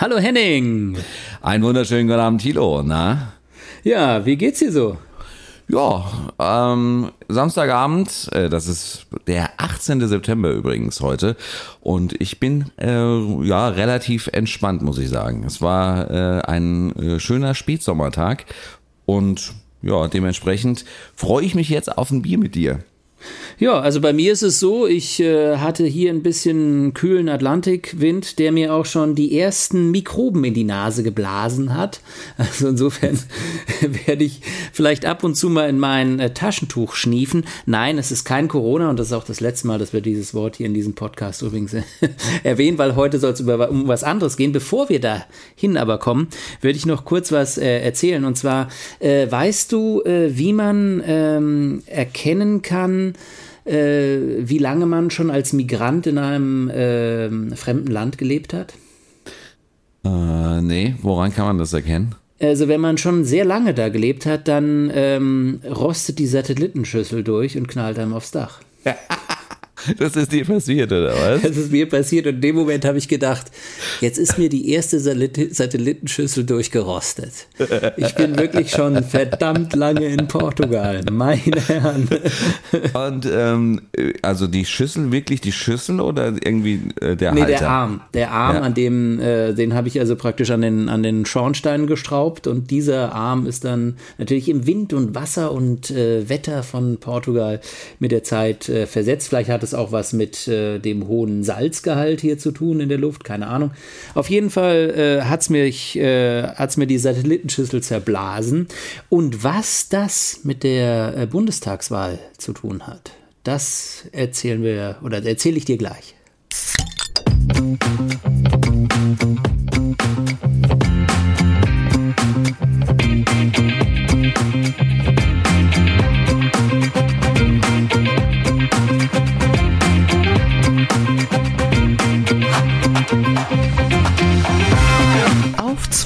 Hallo Henning. Einen wunderschönen guten Abend, Tilo. Na? Ja, wie geht's dir so? Ja, ähm, Samstagabend, äh, das ist der 18. September übrigens heute. Und ich bin äh, ja relativ entspannt, muss ich sagen. Es war äh, ein äh, schöner Spätsommertag und ja, dementsprechend freue ich mich jetzt auf ein Bier mit dir. Ja, also bei mir ist es so, ich äh, hatte hier ein bisschen kühlen Atlantikwind, der mir auch schon die ersten Mikroben in die Nase geblasen hat. Also insofern werde ich vielleicht ab und zu mal in mein äh, Taschentuch schniefen. Nein, es ist kein Corona und das ist auch das letzte Mal, dass wir dieses Wort hier in diesem Podcast übrigens erwähnen, weil heute soll es um was anderes gehen. Bevor wir dahin aber kommen, würde ich noch kurz was äh, erzählen. Und zwar, äh, weißt du, äh, wie man ähm, erkennen kann, äh, wie lange man schon als Migrant in einem äh, fremden Land gelebt hat? Äh, nee, woran kann man das erkennen? Also wenn man schon sehr lange da gelebt hat, dann ähm, rostet die Satellitenschüssel durch und knallt einem aufs Dach. Das ist dir passiert, oder was? Das ist mir passiert und in dem Moment habe ich gedacht, jetzt ist mir die erste Satellitenschüssel durchgerostet. Ich bin wirklich schon verdammt lange in Portugal, meine Herren. Und ähm, also die Schüssel, wirklich die Schüssel oder irgendwie äh, der nee, Halter? der Arm. Der Arm, ja. an dem, äh, den habe ich also praktisch an den, an den Schornstein gestraubt und dieser Arm ist dann natürlich im Wind und Wasser und äh, Wetter von Portugal mit der Zeit äh, versetzt. Vielleicht hat es es auch was mit äh, dem hohen Salzgehalt hier zu tun in der Luft? Keine Ahnung. Auf jeden Fall äh, hat es mir, äh, mir die Satellitenschüssel zerblasen. Und was das mit der äh, Bundestagswahl zu tun hat, das erzählen wir oder erzähle ich dir gleich.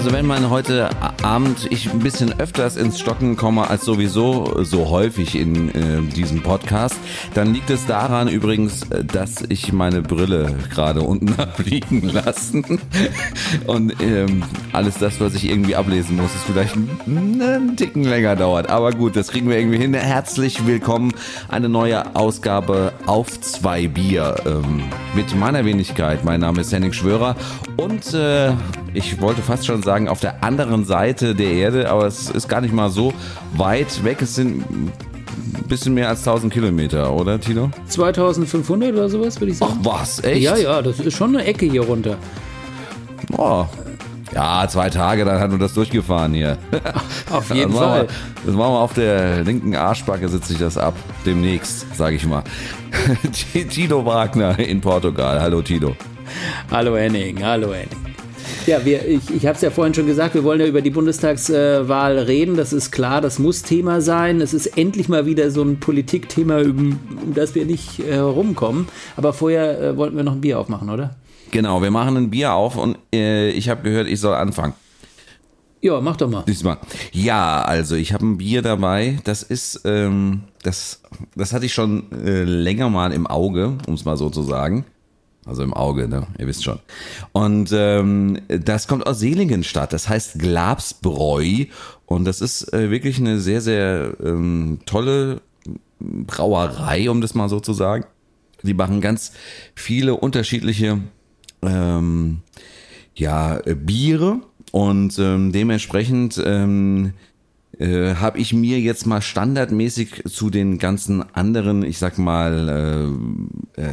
Also wenn man heute Abend ich ein bisschen öfters ins Stocken komme als sowieso so häufig in äh, diesem Podcast, dann liegt es daran übrigens, dass ich meine Brille gerade unten habe liegen lassen und ähm, alles das, was ich irgendwie ablesen muss, ist vielleicht einen Ticken länger dauert. Aber gut, das kriegen wir irgendwie hin. Herzlich willkommen, eine neue Ausgabe auf zwei Bier ähm, mit meiner Wenigkeit. Mein Name ist Henning Schwörer und äh, ich wollte fast schon sagen, auf der anderen Seite der Erde, aber es ist gar nicht mal so weit weg. Es sind ein bisschen mehr als 1000 Kilometer, oder Tino? 2500 oder sowas, würde ich sagen. Ach was, echt? Ja, ja, das ist schon eine Ecke hier runter. Oh. Ja, zwei Tage, dann hat man das durchgefahren hier. Auf jeden das Fall. Wir, das machen wir auf der linken Arschbacke, sitze ich das ab. Demnächst, sage ich mal. Tino Wagner in Portugal. Hallo Tino. Hallo Henning, hallo Henning. Ja, wir, ich, ich habe es ja vorhin schon gesagt, wir wollen ja über die Bundestagswahl reden. Das ist klar, das muss Thema sein. Es ist endlich mal wieder so ein Politikthema, um, um das wir nicht herumkommen. Aber vorher äh, wollten wir noch ein Bier aufmachen, oder? Genau, wir machen ein Bier auf und äh, ich habe gehört, ich soll anfangen. Ja, mach doch mal. Diesmal. Ja, also ich habe ein Bier dabei. Das ist, ähm, das, das hatte ich schon äh, länger mal im Auge, um es mal so zu sagen. Also im Auge, ne? Ihr wisst schon. Und ähm, das kommt aus Seligenstadt. Das heißt Glabsbräu. Und das ist äh, wirklich eine sehr, sehr ähm, tolle Brauerei, um das mal so zu sagen. Die machen ganz viele unterschiedliche ähm, ja, Biere und ähm, dementsprechend ähm, äh, habe ich mir jetzt mal standardmäßig zu den ganzen anderen, ich sag mal, äh, äh,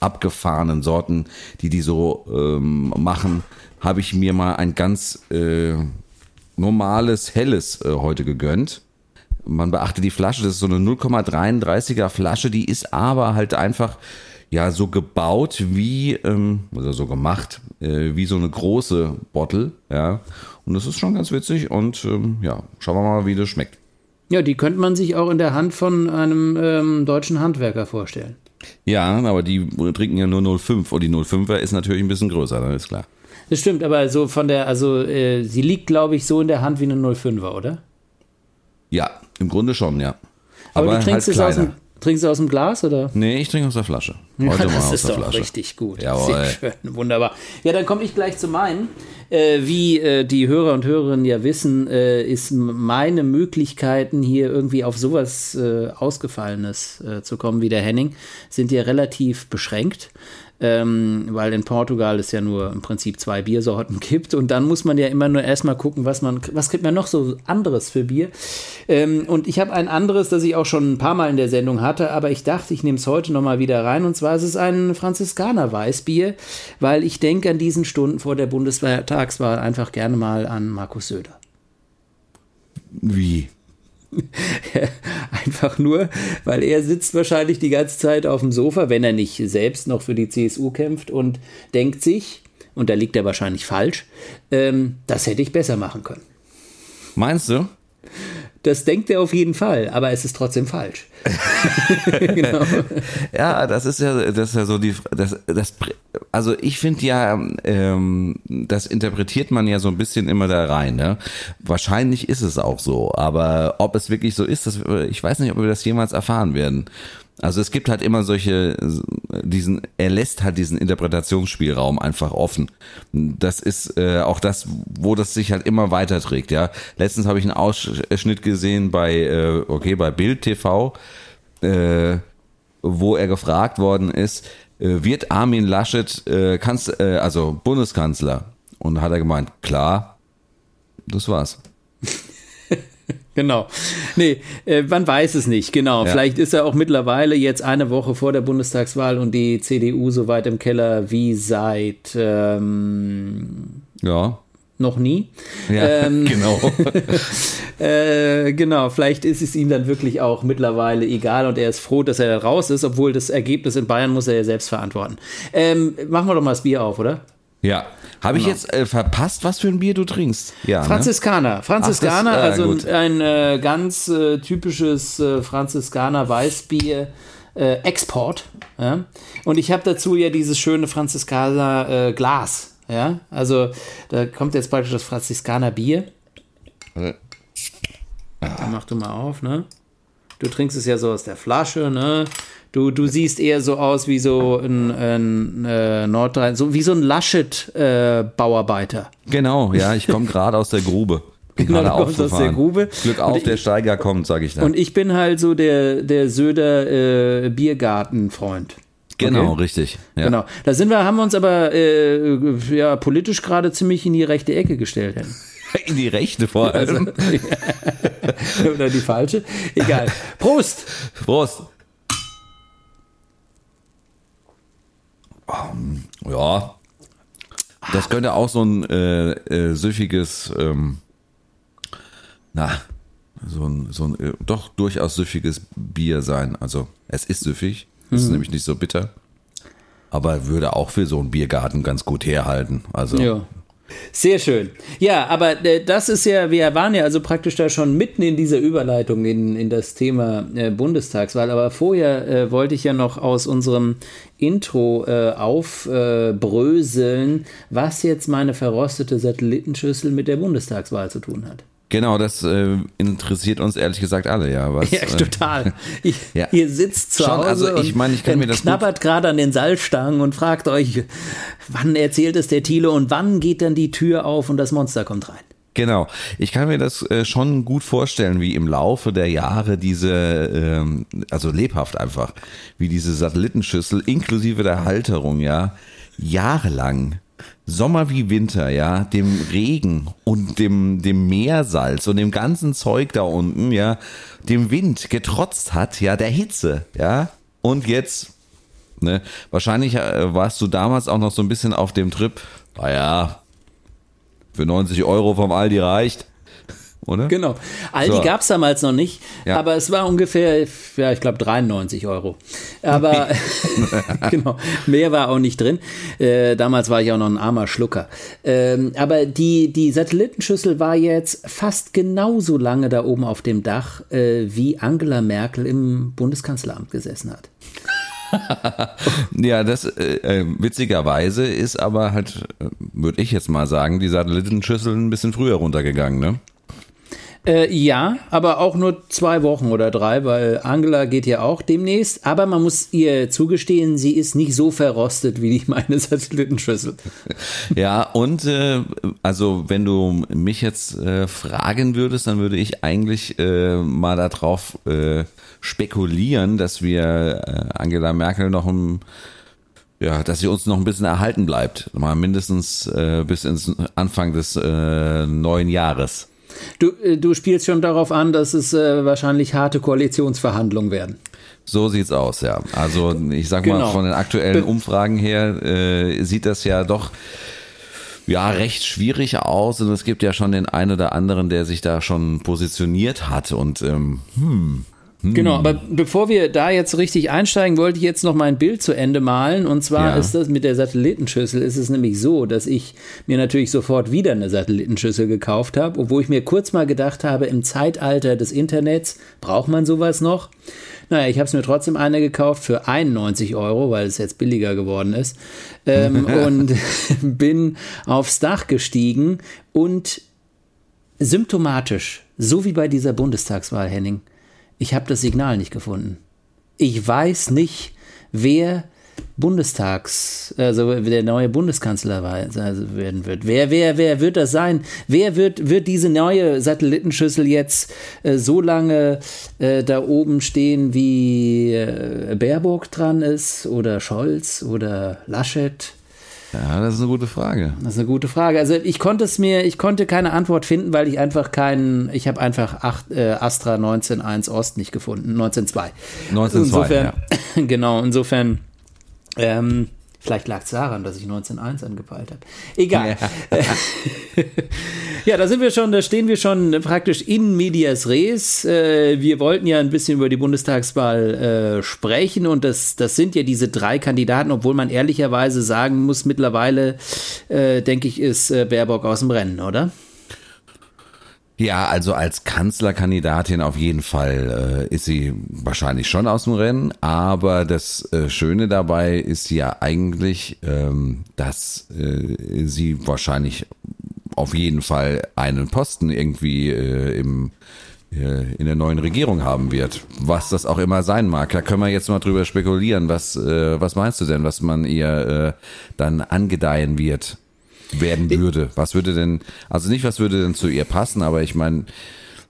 abgefahrenen Sorten, die die so ähm, machen, habe ich mir mal ein ganz äh, normales, helles äh, heute gegönnt. Man beachte die Flasche, das ist so eine 0,33er Flasche, die ist aber halt einfach ja so gebaut wie, ähm, oder so gemacht, äh, wie so eine große Bottle, ja. Und das ist schon ganz witzig und ähm, ja, schauen wir mal, wie das schmeckt. Ja, die könnte man sich auch in der Hand von einem ähm, deutschen Handwerker vorstellen. Ja, aber die trinken ja nur 0,5 und die 0,5er ist natürlich ein bisschen größer, dann ist klar. Das stimmt, aber so von der, also äh, sie liegt, glaube ich, so in der Hand wie eine 05er, oder? Ja, im Grunde schon, ja. Aber, Aber, du trinkst halt es aus kleiner. dem, trinkst du aus dem Glas, oder? Nee, ich trinke aus der Flasche. Ja, Heute mal das aus ist der doch Flasche. richtig gut. Jawohl. Sehr schön, wunderbar. Ja, dann komme ich gleich zu meinen. Äh, wie äh, die Hörer und Hörerinnen ja wissen, äh, ist meine Möglichkeiten hier irgendwie auf sowas äh, Ausgefallenes äh, zu kommen wie der Henning, sind ja relativ beschränkt. Ähm, weil in Portugal es ja nur im Prinzip zwei Biersorten gibt und dann muss man ja immer nur erstmal gucken, was man, was kriegt man noch so anderes für Bier. Ähm, und ich habe ein anderes, das ich auch schon ein paar Mal in der Sendung hatte, aber ich dachte, ich nehme es heute nochmal wieder rein und zwar ist es ein Franziskaner Weißbier, weil ich denke an diesen Stunden vor der Bundestagswahl einfach gerne mal an Markus Söder. Wie? Einfach nur, weil er sitzt wahrscheinlich die ganze Zeit auf dem Sofa, wenn er nicht selbst noch für die CSU kämpft und denkt sich, und da liegt er wahrscheinlich falsch, ähm, das hätte ich besser machen können. Meinst du? Das denkt er auf jeden Fall, aber es ist trotzdem falsch. genau. Ja, das ist ja, das ist ja so die, das, das, also ich finde ja, ähm, das interpretiert man ja so ein bisschen immer da rein. Ne? Wahrscheinlich ist es auch so, aber ob es wirklich so ist, das, ich weiß nicht, ob wir das jemals erfahren werden. Also es gibt halt immer solche, diesen, er lässt halt diesen Interpretationsspielraum einfach offen. Das ist äh, auch das, wo das sich halt immer weiterträgt, ja. Letztens habe ich einen Ausschnitt gesehen bei, äh, okay, bei Bild TV, äh, wo er gefragt worden ist, äh, wird Armin Laschet äh, Kanz äh, also Bundeskanzler? Und hat er gemeint, klar, das war's. Genau. Nee, äh, man weiß es nicht, genau. Ja. Vielleicht ist er auch mittlerweile jetzt eine Woche vor der Bundestagswahl und die CDU so weit im Keller wie seit ähm, Ja. noch nie. Ja, Ähm, genau. Äh, genau, vielleicht ist es ihm dann wirklich auch mittlerweile egal und er ist froh, dass er raus ist, obwohl das Ergebnis in Bayern muss er ja selbst verantworten. Ähm, machen wir doch mal das Bier auf, oder? Ja. Habe ich jetzt äh, verpasst, was für ein Bier du trinkst? Ja. Ne? Franziskaner. Franziskaner, Ach, das- äh, also gut. ein äh, ganz äh, typisches äh, Franziskaner Weißbier. Äh, Export. Ja? Und ich habe dazu ja dieses schöne Franziskaner Glas. Ja? Also da kommt jetzt praktisch das Franziskaner Bier. Äh. Dann mach du mal auf, ne? Du trinkst es ja so aus der Flasche, ne? Du, du siehst eher so aus wie so ein, ein äh, Nordrhein, so wie so ein Laschet-Bauarbeiter. Genau, ja, ich komme gerade aus der Grube. Genau, du kommst aus der Grube. Glück auf, ich- der Steiger kommt, sage ich dann. Und ich bin halt so der, der Söder äh, Biergartenfreund. genau, okay. richtig. Ja. Genau. Da sind wir, haben wir uns aber äh, ja, politisch gerade ziemlich in die rechte Ecke gestellt. Hen. In die Rechte vor allem. Oder die falsche. Egal. Prost! Prost. Ja. Das könnte auch so ein äh, äh, süffiges, ähm, na, so ein, so ein äh, doch durchaus süffiges Bier sein. Also es ist süffig, es ist nämlich nicht so bitter, aber würde auch für so einen Biergarten ganz gut herhalten. Also Ja. Sehr schön. Ja, aber äh, das ist ja, wir waren ja also praktisch da schon mitten in dieser Überleitung in, in das Thema äh, Bundestagswahl. Aber vorher äh, wollte ich ja noch aus unserem Intro aufbröseln, was jetzt meine verrostete Satellitenschüssel mit der Bundestagswahl zu tun hat. Genau, das äh, interessiert uns ehrlich gesagt alle, ja. Was, Ja, äh, total. Ich, Ja. Ihr sitzt zu Schon, Hause also ich und meine, ich kann mir das knabbert gerade an den Salzstangen und fragt euch, wann erzählt es der Thiele und wann geht dann die Tür auf und das Monster kommt rein. Genau. Ich kann mir das äh, schon gut vorstellen, wie im Laufe der Jahre diese, ähm, also lebhaft einfach, wie diese Satellitenschüssel inklusive der Halterung, ja, jahrelang, Sommer wie Winter, ja, dem Regen und dem, dem Meersalz und dem ganzen Zeug da unten, ja, dem Wind getrotzt hat, ja, der Hitze, ja, und jetzt Ne? Wahrscheinlich äh, warst du damals auch noch so ein bisschen auf dem Trip, naja, für 90 Euro vom Aldi reicht. Oder? Genau. Aldi So. gab es damals noch nicht, Ja. aber es war ungefähr, ja, ich glaube 93 Euro. Aber genau, mehr war auch nicht drin. Äh, damals war ich auch noch ein armer Schlucker. Ähm, aber die, die Satellitenschüssel war jetzt fast genauso lange da oben auf dem Dach, äh, wie Angela Merkel im Bundeskanzleramt gesessen hat. Ja, das äh, äh, witzigerweise ist aber halt, würde ich jetzt mal sagen, die Satellitenschüssel ein bisschen früher runtergegangen, ne? Äh, ja, aber auch nur zwei Wochen oder drei, weil Angela geht ja auch demnächst. Aber man muss ihr zugestehen, sie ist nicht so verrostet wie die meine Satellitenschüssel. Ja, und äh, also wenn du mich jetzt äh, fragen würdest, dann würde ich eigentlich äh, mal darauf äh, spekulieren, dass wir äh, Angela Merkel noch ein ja, dass sie uns noch ein bisschen erhalten bleibt. Mal mindestens äh, bis ins Anfang des äh, neuen Jahres. Du, äh, du spielst schon darauf an, dass es äh, wahrscheinlich harte Koalitionsverhandlungen werden. So sieht's aus, ja. Also ich sag mal, Genau. von den aktuellen Umfragen her äh, sieht das ja doch ja recht schwierig aus und es gibt ja schon den einen oder anderen, der sich da schon positioniert hat und ähm, Genau, aber bevor wir da jetzt richtig einsteigen, wollte ich jetzt noch mein Bild zu Ende malen. Und zwar Ja. ist das mit der Satellitenschüssel, ist es nämlich so, dass ich mir natürlich sofort wieder eine Satellitenschüssel gekauft habe, obwohl ich mir kurz mal gedacht habe, im Zeitalter des Internets braucht man sowas noch. Naja, ich habe es mir trotzdem eine gekauft für 91 Euro, weil es jetzt billiger geworden ist. Ähm, und bin aufs Dach gestiegen und symptomatisch, so wie bei dieser Bundestagswahl, Henning, ich habe das Signal nicht gefunden. Ich weiß nicht, wer Bundestags, also der neue Bundeskanzler also werden wird. Wer, wer, wer wird das sein? Wer wird, wird diese neue Satellitenschüssel jetzt äh, so lange äh, da oben stehen, wie äh, Baerbock dran ist oder Scholz oder Laschet? Ja, das ist eine gute Frage. Das ist eine gute Frage. Also ich konnte es mir, ich konnte keine Antwort finden, weil ich einfach keinen, ich habe einfach acht, äh, Astra 19.1 Ost nicht gefunden, 19.2. 19.2, Insofern, genau, insofern, ähm, vielleicht lag es daran, dass ich 19.1 angepeilt habe. Egal. Ja. da sind wir schon, da stehen wir schon praktisch in medias res. Äh, wir wollten ja ein bisschen über die Bundestagswahl äh, sprechen und das, das sind ja diese drei Kandidaten, obwohl man ehrlicherweise sagen muss, mittlerweile, äh, denke ich, ist Baerbock aus dem Rennen, oder? Ja, also als Kanzlerkandidatin auf jeden Fall äh, ist sie wahrscheinlich schon aus dem Rennen, aber das äh, Schöne dabei ist ja eigentlich, ähm, dass äh, sie wahrscheinlich auf jeden Fall einen Posten irgendwie äh, im äh, in der neuen Regierung haben wird, was das auch immer sein mag. Da können wir jetzt mal drüber spekulieren. Was, äh, was meinst du denn, was man ihr dann angedeihen wird? Werden würde. Was würde denn, also nicht, was würde denn zu ihr passen, aber ich meine,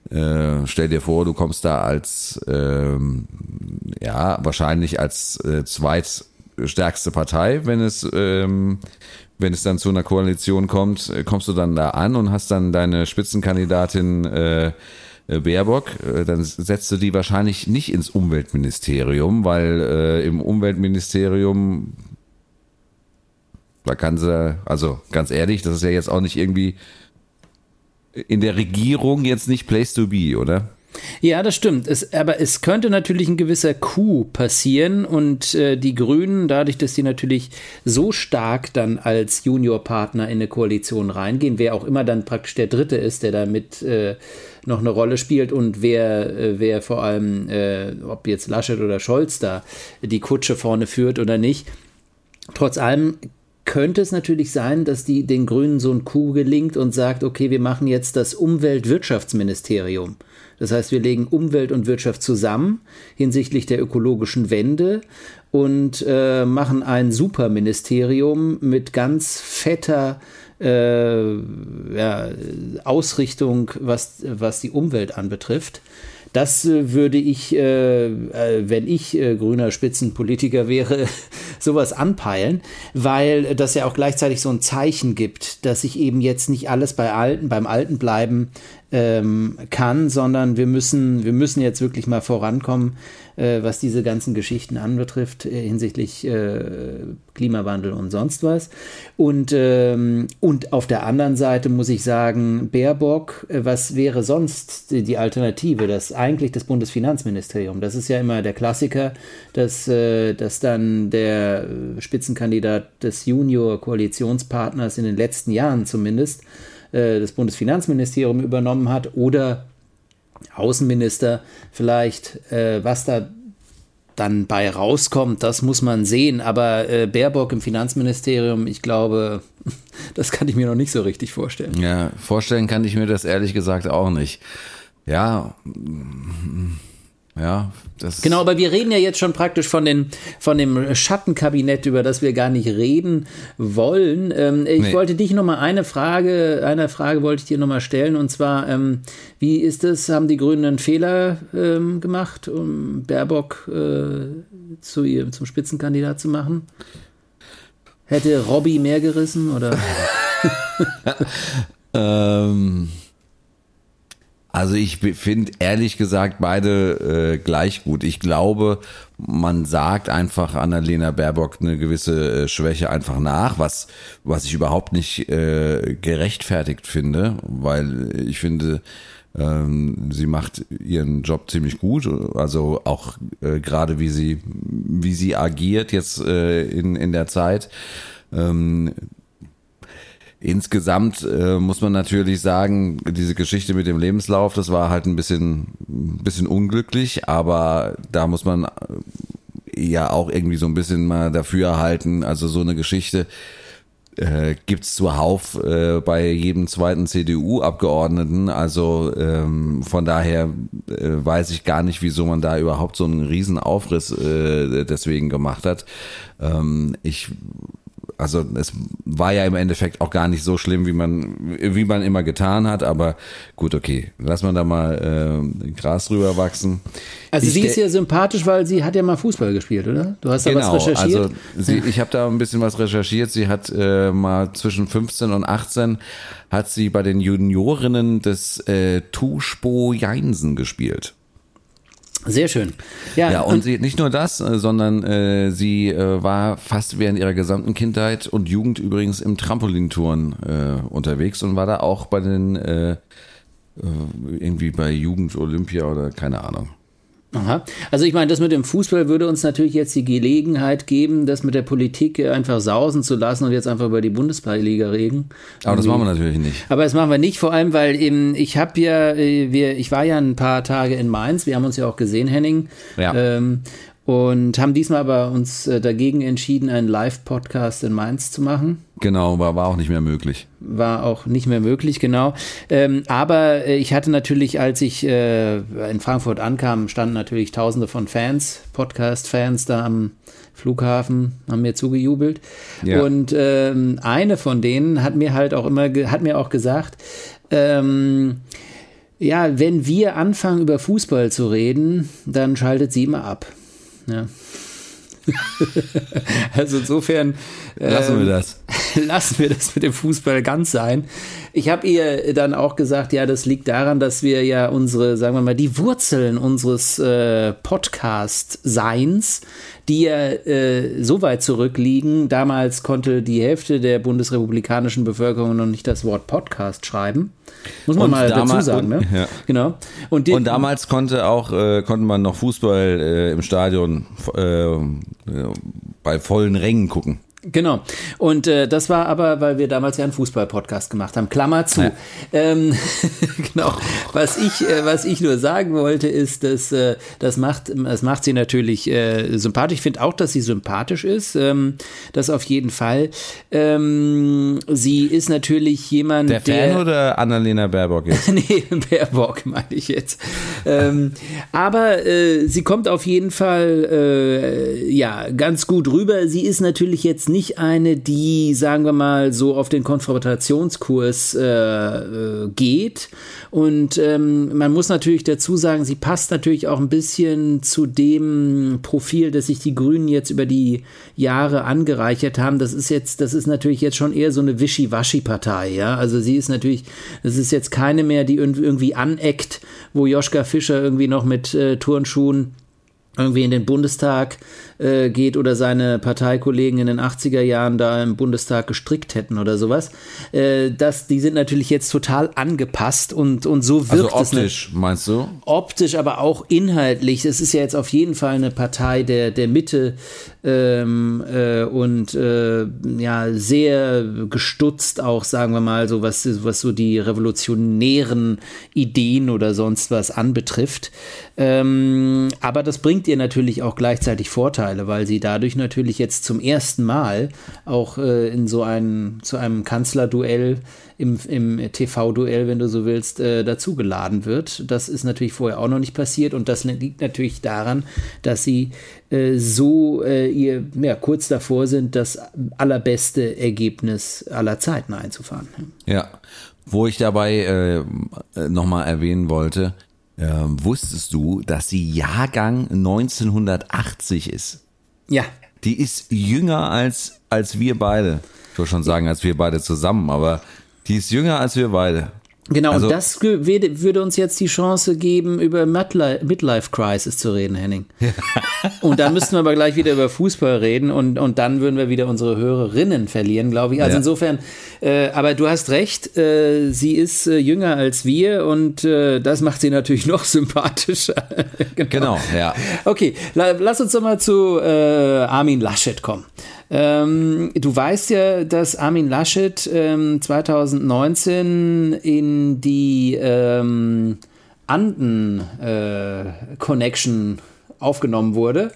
äh, stell dir vor, du kommst da als, ähm, ja, wahrscheinlich als äh, zweitstärkste Partei, wenn es, ähm, wenn es dann zu einer Koalition kommt, äh, kommst du dann da an und hast dann deine Spitzenkandidatin äh, äh, Baerbock, äh, dann setzt du die wahrscheinlich nicht ins Umweltministerium, weil äh, im Umweltministerium da kann sie, also ganz ehrlich, das ist ja jetzt auch nicht irgendwie in der Regierung jetzt nicht Place to be, oder? Ja, das stimmt. Es, aber es könnte natürlich ein gewisser Coup passieren und äh, die Grünen, dadurch, dass die natürlich so stark dann als Juniorpartner in eine Koalition reingehen, wer auch immer dann praktisch der Dritte ist, der da mit äh, noch eine Rolle spielt und wer, äh, wer vor allem, äh, ob jetzt Laschet oder Scholz da die Kutsche vorne führt oder nicht. Trotz allem könnte es natürlich sein, dass die den Grünen so ein Coup gelingt und sagt, okay, wir machen jetzt das Umweltwirtschaftsministerium. Das heißt, wir legen Umwelt und Wirtschaft zusammen hinsichtlich der ökologischen Wende und äh, machen ein Superministerium mit ganz fetter äh, ja, Ausrichtung, was, was die Umwelt anbetrifft. Das äh, würde ich, äh, äh, wenn ich grüner Spitzenpolitiker wäre, sowas anpeilen, weil das ja auch gleichzeitig so ein Zeichen gibt, dass sich eben jetzt nicht alles bei Alten, beim Alten bleiben ähm, kann, sondern wir müssen, wir müssen jetzt wirklich mal vorankommen, äh, was diese ganzen Geschichten anbetrifft, äh, hinsichtlich äh, Klimawandel und sonst was. Und, ähm, und auf der anderen Seite muss ich sagen, Baerbock, äh, was wäre sonst die, Alternative? Das eigentlich das Bundesfinanzministerium. Das ist ja immer der Klassiker, dass, äh, dass dann der Spitzenkandidat des Junior-Koalitionspartners in den letzten Jahren zumindest das Bundesfinanzministerium übernommen hat oder Außenminister vielleicht, äh, was da dann bei rauskommt, das muss man sehen. Aber äh, Baerbock im Finanzministerium, ich glaube, das kann ich mir noch nicht so richtig vorstellen. Ja, vorstellen kann ich mir das ehrlich gesagt auch nicht. Ja, ja, das genau, aber wir reden ja jetzt schon praktisch von, den, von dem Schattenkabinett, über das wir gar nicht reden wollen. Ähm, ich nee. wollte dich nochmal eine Frage, eine Frage wollte ich dir nochmal stellen und zwar, ähm, wie ist es, haben die Grünen einen Fehler ähm, gemacht, um Baerbock äh, zu ihr, zum Spitzenkandidat zu machen? Hätte Robby mehr gerissen oder? ähm. Also ich finde ehrlich gesagt beide äh, gleich gut. Ich glaube, man sagt einfach Annalena Baerbock eine gewisse äh, Schwäche einfach nach, was was ich überhaupt nicht äh, gerechtfertigt finde, weil ich finde, ähm, sie macht ihren Job ziemlich gut. Also auch äh, gerade wie sie wie sie agiert jetzt äh, in in der Zeit. Ähm, Insgesamt äh, muss man natürlich sagen, diese Geschichte mit dem Lebenslauf, das war halt ein bisschen, ein bisschen unglücklich, aber da muss man äh, ja auch irgendwie so ein bisschen mal dafür halten. Also so eine Geschichte äh, gibt's zuhauf äh, bei jedem zweiten CDU-Abgeordneten. Also ähm, von daher äh, weiß ich gar nicht, wieso man da überhaupt so einen riesen Aufriss äh, deswegen gemacht hat. Ähm, ich also es war ja im Endeffekt auch gar nicht so schlimm, wie man, wie man immer getan hat, aber gut, okay, lass man da mal äh, Gras drüber wachsen. Also ich sie ist ja sympathisch, weil sie hat ja mal Fußball gespielt, oder? Du hast da genau, was recherchiert? Also sie, ich habe da ein bisschen was recherchiert. Sie hat äh, mal zwischen 15 und 18 hat sie bei den Juniorinnen des äh, Tuschbo Jeinsen gespielt. Sehr schön. Ja, ja und, und, sie nicht nur das, äh, sondern äh, sie äh, war fast während ihrer gesamten Kindheit und Jugend übrigens im Trampolintouren äh, unterwegs und war da auch bei den äh, äh irgendwie bei Jugend Olympia oder keine Ahnung. Aha. Also ich meine, das mit dem Fußball würde uns natürlich jetzt die Gelegenheit geben, das mit der Politik einfach sausen zu lassen und jetzt einfach über die Bundesliga reden. Aber das machen wir natürlich nicht. Aber das machen wir nicht, vor allem, weil eben, ich habe ja, äh, wir, ich war ja ein paar Tage in Mainz, wir haben uns ja auch gesehen, Henning. Ja. Ähm, und haben diesmal aber uns äh, dagegen entschieden, einen Live-Podcast in Mainz zu machen. Genau, war, war auch nicht mehr möglich. War auch nicht mehr möglich, genau. Ähm, aber äh, ich hatte natürlich, als ich äh, in Frankfurt ankam, standen natürlich tausende von Fans, Podcast-Fans da am Flughafen, haben mir zugejubelt. Ja. Und ähm, eine von denen hat mir halt auch immer, hat mir auch gesagt, ähm, ja, wenn wir anfangen über Fußball zu reden, dann schaltet sie immer ab. Ja. also insofern lassen wir ähm, das. lassen wir das mit dem Fußball ganz sein. Ich habe ihr dann auch gesagt, ja, das liegt daran, dass wir ja unsere, sagen wir mal, die Wurzeln unseres äh, Podcast-Seins, die ja äh, so weit zurückliegen. Damals konnte die Hälfte der bundesrepublikanischen Bevölkerung noch nicht das Wort Podcast schreiben. Muss man und mal dazu sagen, ne? Ja. Genau. Und, und, damals konnte auch äh, konnte man noch Fußball äh, im Stadion äh, bei vollen Rängen gucken. Genau. Und äh, das war aber, weil wir damals ja einen Fußball-Podcast gemacht haben. Klammer zu. Ja. Ähm, genau. Was ich, äh, was ich nur sagen wollte, ist, dass äh, das macht, das macht sie natürlich äh, sympathisch. Ich finde auch, dass sie sympathisch ist. Ähm, das auf jeden Fall. Ähm, sie ist natürlich jemand, der Fan der, oder Annalena Baerbock jetzt? nee, Baerbock meine ich jetzt. ähm, aber äh, sie kommt auf jeden Fall äh, ja ganz gut rüber. Sie ist natürlich jetzt nicht eine, die, sagen wir mal, so auf den Konfrontationskurs äh, äh, geht. Und ähm, man muss natürlich dazu sagen, sie passt natürlich auch ein bisschen zu dem Profil, das sich die Grünen jetzt über die Jahre angereichert haben. Das ist jetzt, das ist natürlich jetzt schon eher so eine Wischiwaschi-Partei, ja. Also sie ist natürlich, das ist jetzt keine mehr, die irgendwie aneckt, wo Joschka Fischer irgendwie noch mit äh, Turnschuhen irgendwie in den Bundestag äh, geht oder seine Parteikollegen in den 80er Jahren da im Bundestag gestrickt hätten oder sowas. Äh, das, die sind natürlich jetzt total angepasst und, und so wirkt also optisch, es. meinst du? Optisch, aber auch inhaltlich. Es ist ja jetzt auf jeden Fall eine Partei der, der Mitte ähm, äh, und äh, ja, sehr gestutzt auch, sagen wir mal, so was, was so die revolutionären Ideen oder sonst was anbetrifft. Ähm, aber das bringt ihr natürlich auch gleichzeitig Vorteile, weil sie dadurch natürlich jetzt zum ersten Mal auch äh, in so ein, zu einem Kanzlerduell im, im TV-Duell, wenn du so willst, äh, dazugeladen wird. Das ist natürlich vorher auch noch nicht passiert und das liegt natürlich daran, dass sie äh, so äh, ihr ja, kurz davor sind, das allerbeste Ergebnis aller Zeiten einzufahren. Ja, wo ich dabei äh, nochmal erwähnen wollte, äh, wusstest du, dass sie Jahrgang 1980 ist? Ja. Die ist jünger als, als wir beide. Ich würde schon sagen, als wir beide zusammen, aber die ist jünger als wir beide. Genau, also, und das würde uns jetzt die Chance geben, über Midlife Crisis zu reden, Henning. und dann müssten wir aber gleich wieder über Fußball reden und, und dann würden wir wieder unsere Hörerinnen verlieren, glaube ich. Also ja. insofern, äh, aber du hast recht, äh, sie ist äh, jünger als wir und äh, das macht sie natürlich noch sympathischer. genau. genau, ja. Okay, la, lass uns doch mal zu äh, Armin Laschet kommen. Ähm, du weißt ja, dass Armin Laschet ähm, 2019 in die ähm, Anden-Connection äh, aufgenommen wurde.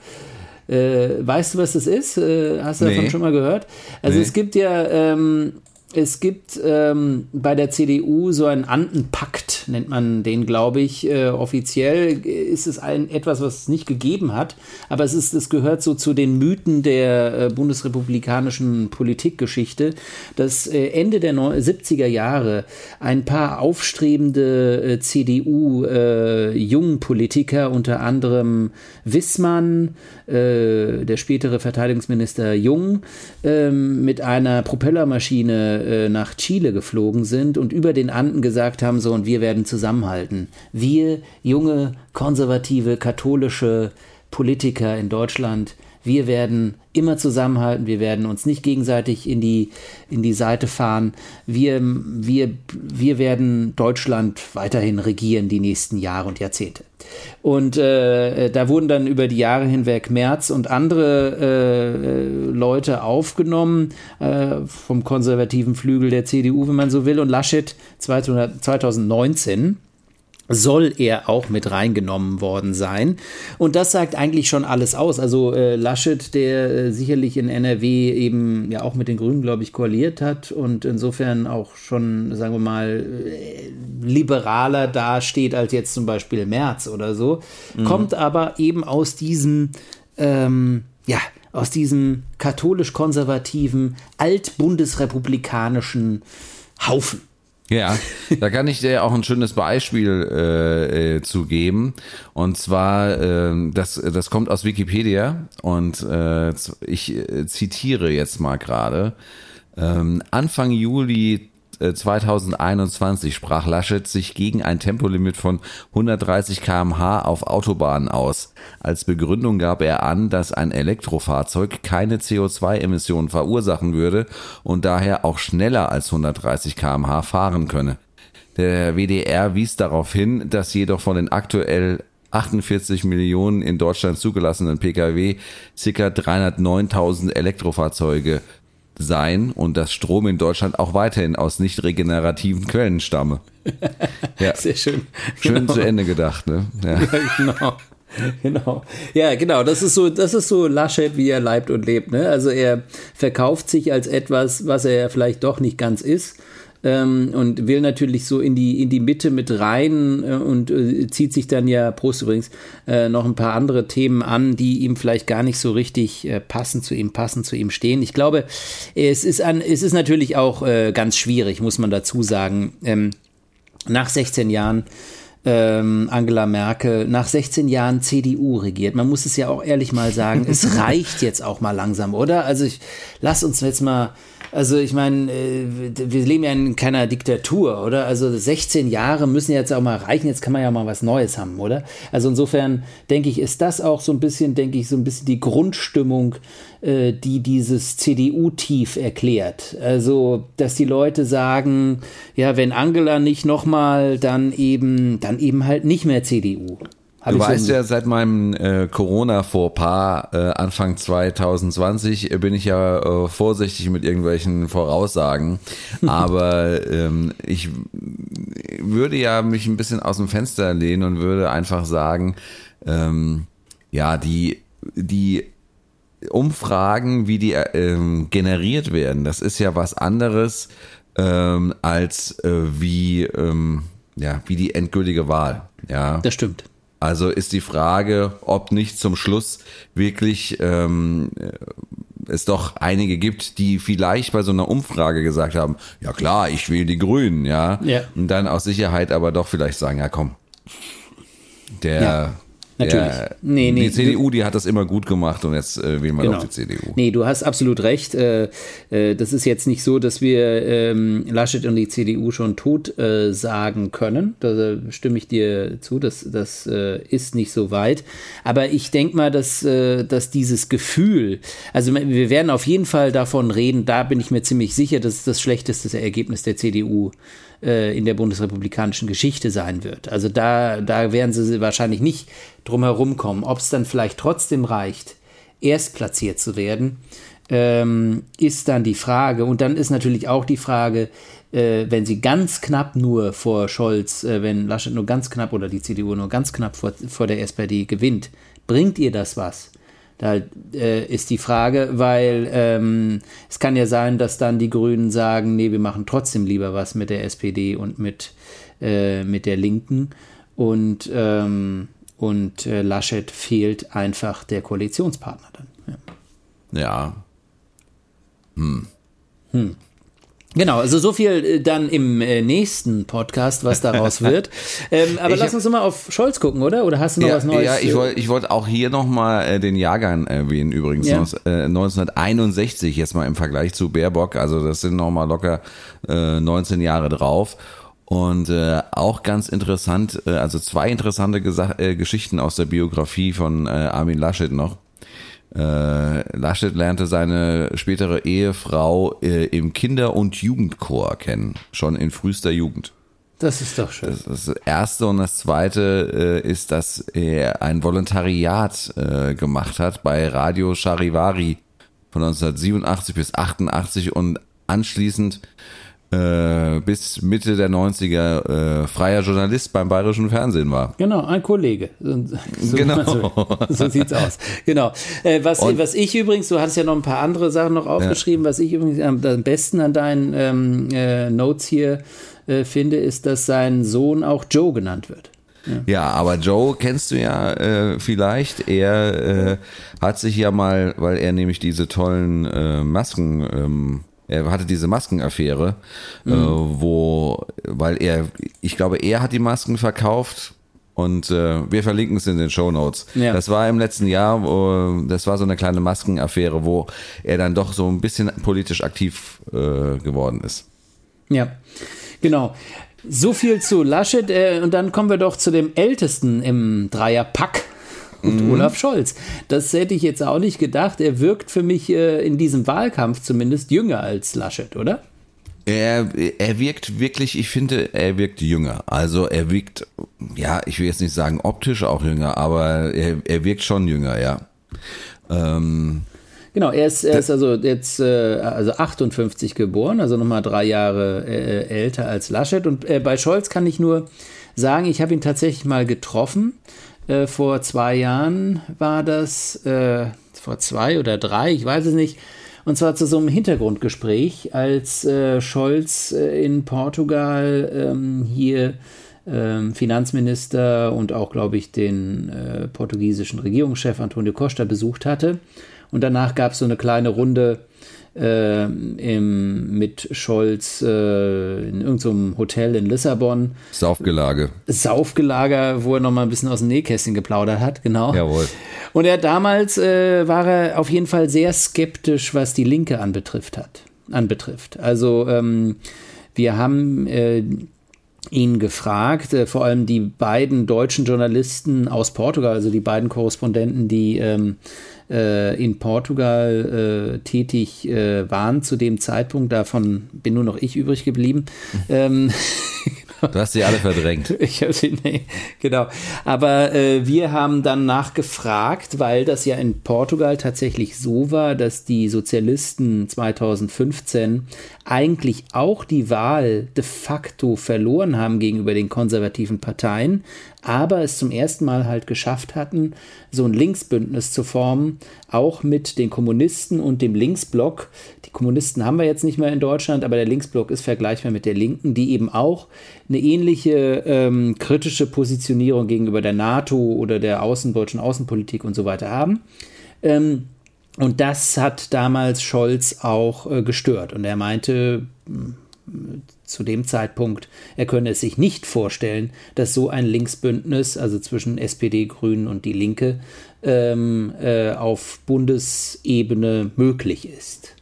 Äh, weißt du, was das ist? Äh, hast du nee. davon schon mal gehört? Also nee. es gibt ja ähm, es gibt ähm, bei der CDU so einen Andenpakt, nennt man den, glaube ich. Äh, offiziell ist es ein, etwas, was es nicht gegeben hat, aber es, ist, es gehört so zu den Mythen der äh, bundesrepublikanischen Politikgeschichte, dass äh, Ende der 70er Jahre ein paar aufstrebende äh, CDU-Jungpolitiker, äh, unter anderem Wissmann, äh, der spätere Verteidigungsminister Jung, ähm, mit einer Propellermaschine äh, nach Chile geflogen sind und über den Anden gesagt haben, so und wir werden zusammenhalten. Wir, junge, konservative, katholische Politiker in Deutschland, wir werden immer zusammenhalten, wir werden uns nicht gegenseitig in die, in die Seite fahren. Wir, wir, wir werden Deutschland weiterhin regieren die nächsten Jahre und Jahrzehnte. Und äh, da wurden dann über die Jahre hinweg Merz und andere äh, Leute aufgenommen äh, vom konservativen Flügel der CDU, wenn man so will. Und Laschet 2019 soll er auch mit reingenommen worden sein. Und das sagt eigentlich schon alles aus. Also äh, Laschet, der äh, sicherlich in NRW eben ja auch mit den Grünen, glaube ich, koaliert hat und insofern auch schon, sagen wir mal, äh, liberaler dasteht als jetzt zum Beispiel Merz oder so, mhm. kommt aber eben aus diesem, ähm, ja, aus diesem katholisch-konservativen, altbundesrepublikanischen Haufen. Ja, da kann ich dir auch ein schönes Beispiel äh, äh, zu geben. Und zwar, äh, das, das kommt aus Wikipedia und äh, ich äh, zitiere jetzt mal gerade. Ähm, Anfang Juli 2021 äh, sprach Laschet sich gegen ein Tempolimit von 130 kmh auf Autobahnen aus. Als Begründung gab er an, dass ein Elektrofahrzeug keine CO2-Emissionen verursachen würde und daher auch schneller als 130 kmh fahren könne. Der WDR wies darauf hin, dass jedoch von den aktuell 48 Millionen in Deutschland zugelassenen Pkw ca. 309.000 Elektrofahrzeuge sein und dass Strom in Deutschland auch weiterhin aus nicht regenerativen Quellen stamme. Ja. Sehr schön. Schön genau. zu Ende gedacht, ne? Ja. ja, genau. Genau. Ja, genau. Das ist so, das ist so Laschet, wie er leibt und lebt. Ne? Also er verkauft sich als etwas, was er vielleicht doch nicht ganz ist ähm, und will natürlich so in die, in die Mitte mit rein äh, und äh, zieht sich dann ja, Prost übrigens, äh, noch ein paar andere Themen an, die ihm vielleicht gar nicht so richtig äh, passen zu ihm, passen zu ihm stehen. Ich glaube, es ist, an, es ist natürlich auch äh, ganz schwierig, muss man dazu sagen. Ähm, nach 16 Jahren ähm, Angela Merkel nach 16 Jahren CDU regiert. Man muss es ja auch ehrlich mal sagen, es reicht jetzt auch mal langsam, oder? Also ich lass uns jetzt mal also ich meine, äh, wir leben ja in keiner Diktatur, oder? Also 16 Jahre müssen jetzt auch mal reichen, jetzt kann man ja mal was Neues haben, oder? Also insofern denke ich, ist das auch so ein bisschen, denke ich, so ein bisschen die Grundstimmung, äh, die dieses CDU-Tief erklärt. Also, dass die Leute sagen, ja, wenn Angela nicht nochmal, dann eben, dann eben halt nicht mehr CDU. Du weißt ja, seit meinem äh, Corona-Vorpaar äh, Anfang 2020 äh, bin ich ja äh, vorsichtig mit irgendwelchen Voraussagen. Aber ähm, ich würde ja mich ein bisschen aus dem Fenster lehnen und würde einfach sagen, ähm, ja, die, die Umfragen, wie die ähm, generiert werden, das ist ja was anderes ähm, als äh, wie, ähm, ja, wie die endgültige Wahl. Ja, das stimmt. Also ist die Frage, ob nicht zum Schluss wirklich ähm, es doch einige gibt, die vielleicht bei so einer Umfrage gesagt haben, ja klar, ich will die Grünen, ja. ja. Und dann aus Sicherheit aber doch vielleicht sagen, ja komm, der ja. Natürlich. Ja, nee, nee, die CDU, die hat das immer gut gemacht und jetzt äh, wählen wir genau. doch die CDU. Nee, du hast absolut recht. Äh, äh, das ist jetzt nicht so, dass wir ähm, Laschet und die CDU schon tot äh, sagen können. Da stimme ich dir zu. Das, das äh, ist nicht so weit. Aber ich denke mal, dass, äh, dass dieses Gefühl, also wir werden auf jeden Fall davon reden, da bin ich mir ziemlich sicher, dass das schlechteste Ergebnis der CDU äh, in der bundesrepublikanischen Geschichte sein wird. Also da, da werden sie wahrscheinlich nicht drum herum kommen. Ob es dann vielleicht trotzdem reicht, erstplatziert zu werden, ähm, ist dann die Frage. Und dann ist natürlich auch die Frage, äh, wenn sie ganz knapp nur vor Scholz, äh, wenn Laschet nur ganz knapp oder die CDU nur ganz knapp vor, vor der SPD gewinnt, bringt ihr das was? Da äh, ist die Frage, weil ähm, es kann ja sein, dass dann die Grünen sagen, nee, wir machen trotzdem lieber was mit der SPD und mit, äh, mit der Linken. Und, ähm, und äh, Laschet fehlt einfach der Koalitionspartner dann. Ja. ja. Hm. Hm. Genau, also so viel äh, dann im äh, nächsten Podcast, was daraus wird. Ähm, aber ich lass uns mal auf Scholz gucken, oder? Oder hast du noch ja, was Neues? Ja, ich wollte wollt auch hier nochmal äh, den Jahrgang erwähnen, übrigens. Ja. 1961 jetzt mal im Vergleich zu Baerbock. Also das sind nochmal locker äh, 19 Jahre drauf. Und äh, auch ganz interessant, äh, also zwei interessante Gesa äh, Geschichten aus der Biografie von äh, Armin Laschet noch. Äh, Laschet lernte seine spätere Ehefrau äh, im Kinder- und Jugendchor kennen, schon in frühester Jugend. Das ist doch schön. Das, das erste und das zweite äh, ist, dass er ein Volontariat äh, gemacht hat bei Radio Charivari von 1987 bis 88 und anschließend äh, bis Mitte der 90er äh, freier Journalist beim bayerischen Fernsehen war. Genau, ein Kollege. So, genau. So, so sieht's aus. Genau. Äh, was, was ich übrigens, du hattest ja noch ein paar andere Sachen noch aufgeschrieben, ja. was ich übrigens am, am besten an deinen ähm, äh, Notes hier äh, finde, ist, dass sein Sohn auch Joe genannt wird. Ja. ja, aber Joe kennst du ja äh, vielleicht. Er äh, hat sich ja mal, weil er nämlich diese tollen äh, Masken ähm, er hatte diese Maskenaffäre, mhm. äh, wo, weil er, ich glaube, er hat die Masken verkauft und äh, wir verlinken es in den Show Notes. Ja. Das war im letzten Jahr, wo, das war so eine kleine Maskenaffäre, wo er dann doch so ein bisschen politisch aktiv äh, geworden ist. Ja, genau. So viel zu Laschet äh, und dann kommen wir doch zu dem Ältesten im Dreierpack und mhm. Olaf Scholz. Das hätte ich jetzt auch nicht gedacht. Er wirkt für mich äh, in diesem Wahlkampf zumindest jünger als Laschet, oder? Er, er wirkt wirklich, ich finde, er wirkt jünger. Also er wirkt, ja, ich will jetzt nicht sagen optisch auch jünger, aber er, er wirkt schon jünger, ja. Ähm, Genau, er ist, er ist also jetzt äh, also 58 geboren, also nochmal drei Jahre äh, älter als Laschet. Und äh, bei Scholz kann ich nur sagen, ich habe ihn tatsächlich mal getroffen. Äh, vor zwei Jahren war das, äh, vor zwei oder drei, ich weiß es nicht. Und zwar zu so einem Hintergrundgespräch, als äh, Scholz äh, in Portugal ähm, hier ähm, Finanzminister und auch, glaube ich, den äh, portugiesischen Regierungschef Antonio Costa besucht hatte. Und danach gab es so eine kleine Runde äh, im, mit Scholz äh, in irgendeinem Hotel in Lissabon. Saufgelage. Saufgelager, wo er nochmal ein bisschen aus dem Nähkästchen geplaudert hat, genau. Jawohl. Und er damals äh, war er auf jeden Fall sehr skeptisch, was die Linke anbetrifft hat, anbetrifft. Also ähm, wir haben äh, ihn gefragt, äh, vor allem die beiden deutschen Journalisten aus Portugal, also die beiden Korrespondenten, die ähm, äh, in Portugal äh, tätig äh, waren zu dem Zeitpunkt. Davon bin nur noch ich übrig geblieben. ähm, Du hast sie alle verdrängt. Ich habe sie, nee, genau. Aber äh, wir haben dann nachgefragt, weil das ja in Portugal tatsächlich so war, dass die Sozialisten 2015 eigentlich auch die Wahl de facto verloren haben gegenüber den konservativen Parteien, aber es zum ersten Mal halt geschafft hatten, so ein Linksbündnis zu formen, auch mit den Kommunisten und dem Linksblock. Die Kommunisten haben wir jetzt nicht mehr in Deutschland, aber der Linksblock ist vergleichbar mit der Linken, die eben auch eine ähnliche ähm, kritische Positionierung gegenüber der NATO oder der außen, deutschen Außenpolitik und so weiter haben. Ähm, und das hat damals Scholz auch äh, gestört. Und er meinte, zu dem Zeitpunkt, er könne es sich nicht vorstellen, dass so ein Linksbündnis, also zwischen SPD, Grünen und die Linke, ähm, äh, auf Bundesebene möglich ist.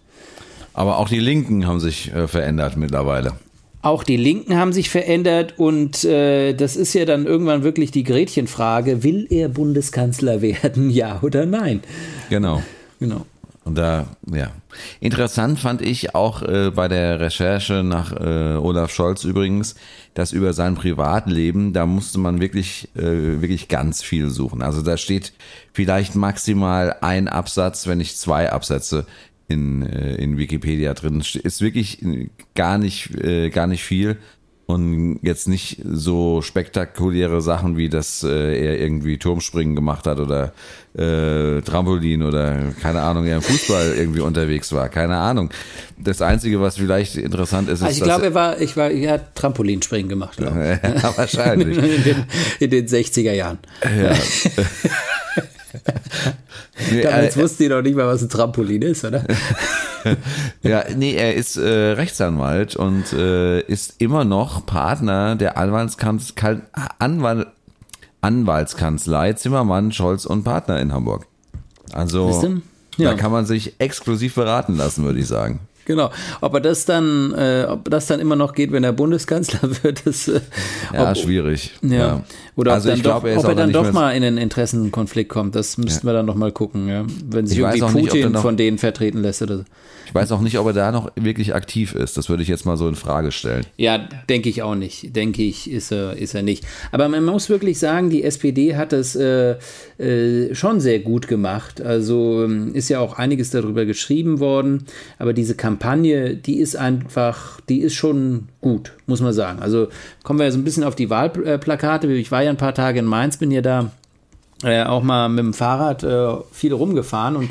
Aber auch die Linken haben sich äh, verändert mittlerweile. Auch die Linken haben sich verändert und äh, das ist ja dann irgendwann wirklich die Gretchenfrage, will er Bundeskanzler werden, ja oder nein? Genau. Genau. Und da, ja. Interessant fand ich auch äh, bei der Recherche nach äh, Olaf Scholz übrigens, dass über sein Privatleben, da musste man wirklich, äh, wirklich ganz viel suchen. Also da steht vielleicht maximal ein Absatz, wenn nicht zwei Absätze in, äh, in Wikipedia drin. Ist wirklich gar nicht, äh, gar nicht viel und jetzt nicht so spektakuläre Sachen wie dass äh, er irgendwie Turmspringen gemacht hat oder äh, Trampolin oder keine Ahnung, er im Fußball irgendwie unterwegs war, keine Ahnung. Das einzige, was vielleicht interessant ist, ist also ich glaube, er war, ich war, er hat Trampolinspringen gemacht. ja, wahrscheinlich in, den, in den 60er Jahren. Ja. nee, Damals äh, wusste ich noch nicht mal, was ein Trampolin ist, oder? ja, nee, er ist äh, Rechtsanwalt und äh, ist immer noch Partner der Anwaltskanz Anwalt Anwaltskanzlei Zimmermann, Scholz und Partner in Hamburg. Also ja. da kann man sich exklusiv beraten lassen, würde ich sagen. Genau. Ob er das dann, äh, ob das dann immer noch geht, wenn er Bundeskanzler wird, ist äh, ja ob, schwierig. Ja. ja. Oder also ob, dann glaub, doch, er, ob er dann doch mal in einen Interessenkonflikt kommt, das müssten ja. wir dann noch mal gucken, ja. Wenn sich ich irgendwie Putin nicht, von denen vertreten lässt oder so. Ich weiß auch nicht, ob er da noch wirklich aktiv ist. Das würde ich jetzt mal so in Frage stellen. Ja, denke ich auch nicht. Denke ich, ist er, ist er nicht. Aber man muss wirklich sagen, die SPD hat es äh, äh, schon sehr gut gemacht. Also ähm, ist ja auch einiges darüber geschrieben worden. Aber diese Kampagne, die ist einfach, die ist schon gut, muss man sagen. Also kommen wir so ein bisschen auf die Wahlplakate. Ich war ja ein paar Tage in Mainz, bin ja da äh, auch mal mit dem Fahrrad äh, viel rumgefahren und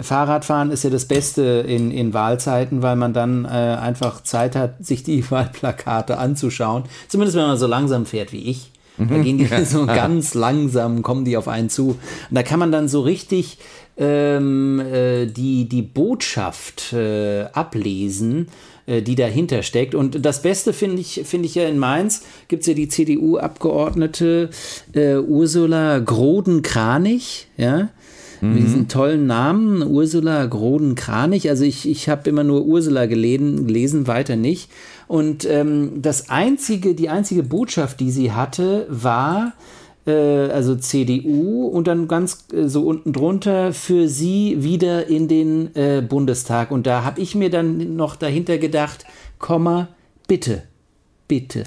Fahrradfahren ist ja das Beste in, in Wahlzeiten, weil man dann äh, einfach Zeit hat, sich die Wahlplakate anzuschauen. Zumindest wenn man so langsam fährt wie ich. Da mhm. gehen die so ganz langsam, kommen die auf einen zu. Und da kann man dann so richtig ähm, äh, die, die Botschaft äh, ablesen, die dahinter steckt. Und das Beste finde ich, finde ich ja in Mainz, gibt es ja die CDU-Abgeordnete äh, Ursula Groden-Kranich, ja, mhm. mit diesem tollen Namen, Ursula Groden-Kranich. Also ich, ich habe immer nur Ursula gelesen, gelesen weiter nicht. Und ähm, das einzige, die einzige Botschaft, die sie hatte, war, äh, also CDU und dann ganz äh, so unten drunter für sie wieder in den äh, Bundestag. Und da habe ich mir dann noch dahinter gedacht, Komma, bitte, bitte,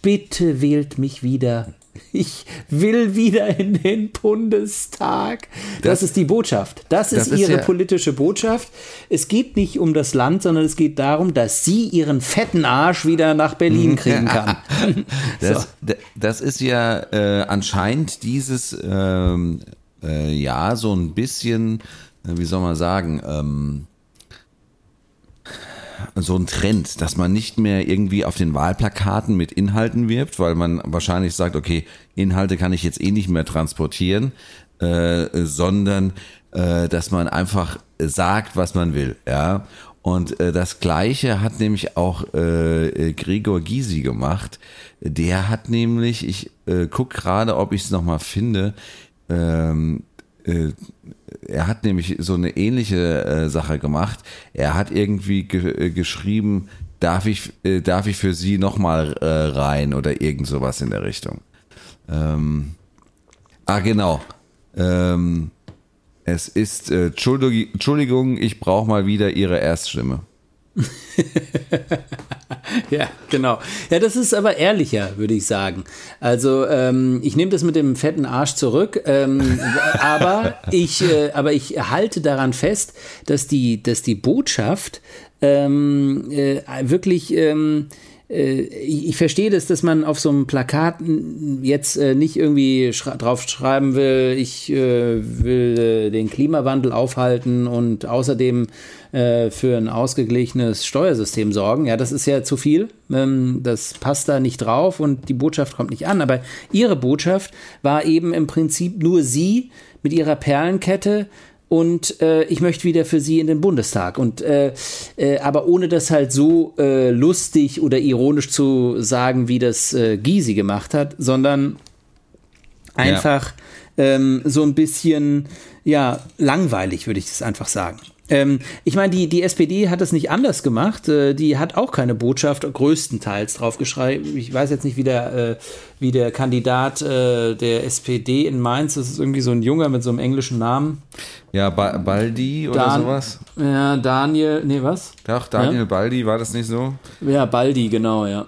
bitte wählt mich wieder ich will wieder in den Bundestag. Das, das ist die Botschaft. Das, das ist ihre ja politische Botschaft. Es geht nicht um das Land, sondern es geht darum, dass sie ihren fetten Arsch wieder nach Berlin kriegen kann. das, so. das, ist ja äh, anscheinend dieses, ähm, äh, ja, so ein bisschen, äh, wie soll man sagen, ähm, so ein Trend, dass man nicht mehr irgendwie auf den Wahlplakaten mit Inhalten wirbt, weil man wahrscheinlich sagt, okay, Inhalte kann ich jetzt eh nicht mehr transportieren, äh, sondern äh, dass man einfach sagt, was man will, ja. Und äh, das Gleiche hat nämlich auch äh, Gregor Gysi gemacht. Der hat nämlich, ich äh, guck gerade, ob ich es nochmal finde, ähm, äh, er hat nämlich so eine ähnliche äh, Sache gemacht. Er hat irgendwie ge äh, geschrieben, darf ich, äh, darf ich für Sie nochmal äh, rein oder irgend sowas in der Richtung. Ähm, ah, genau. Ähm, es ist, äh, Entschuldigung, ich brauche mal wieder Ihre Erststimme. ja, genau. Ja, das ist aber ehrlicher, würde ich sagen. Also ähm, ich nehme das mit dem fetten Arsch zurück, ähm, aber ich, äh, aber ich halte daran fest, dass die, dass die Botschaft ähm, äh, wirklich ähm, äh, ich verstehe das, dass man auf so einem Plakat jetzt äh, nicht irgendwie drauf schreiben will, ich äh, will den Klimawandel aufhalten und außerdem für ein ausgeglichenes Steuersystem sorgen. Ja, das ist ja zu viel. Ähm, das passt da nicht drauf und die Botschaft kommt nicht an. Aber ihre Botschaft war eben im Prinzip nur sie mit ihrer Perlenkette und äh, ich möchte wieder für sie in den Bundestag. Und äh, äh, aber ohne das halt so äh, lustig oder ironisch zu sagen, wie das äh, Gysi gemacht hat, sondern einfach ja. ähm, so ein bisschen ja langweilig, würde ich das einfach sagen. Ähm, ich meine, die, die SPD hat das nicht anders gemacht. Äh, die hat auch keine Botschaft größtenteils draufgeschrieben. Ich weiß jetzt nicht, wie der, äh, wie der Kandidat äh, der SPD in Mainz, das ist irgendwie so ein Junger mit so einem englischen Namen. Ja, ba Baldi oder Dan sowas? Ja, Daniel, nee, was? Doch, Daniel ja? Baldi, war das nicht so? Ja, Baldi, genau, ja.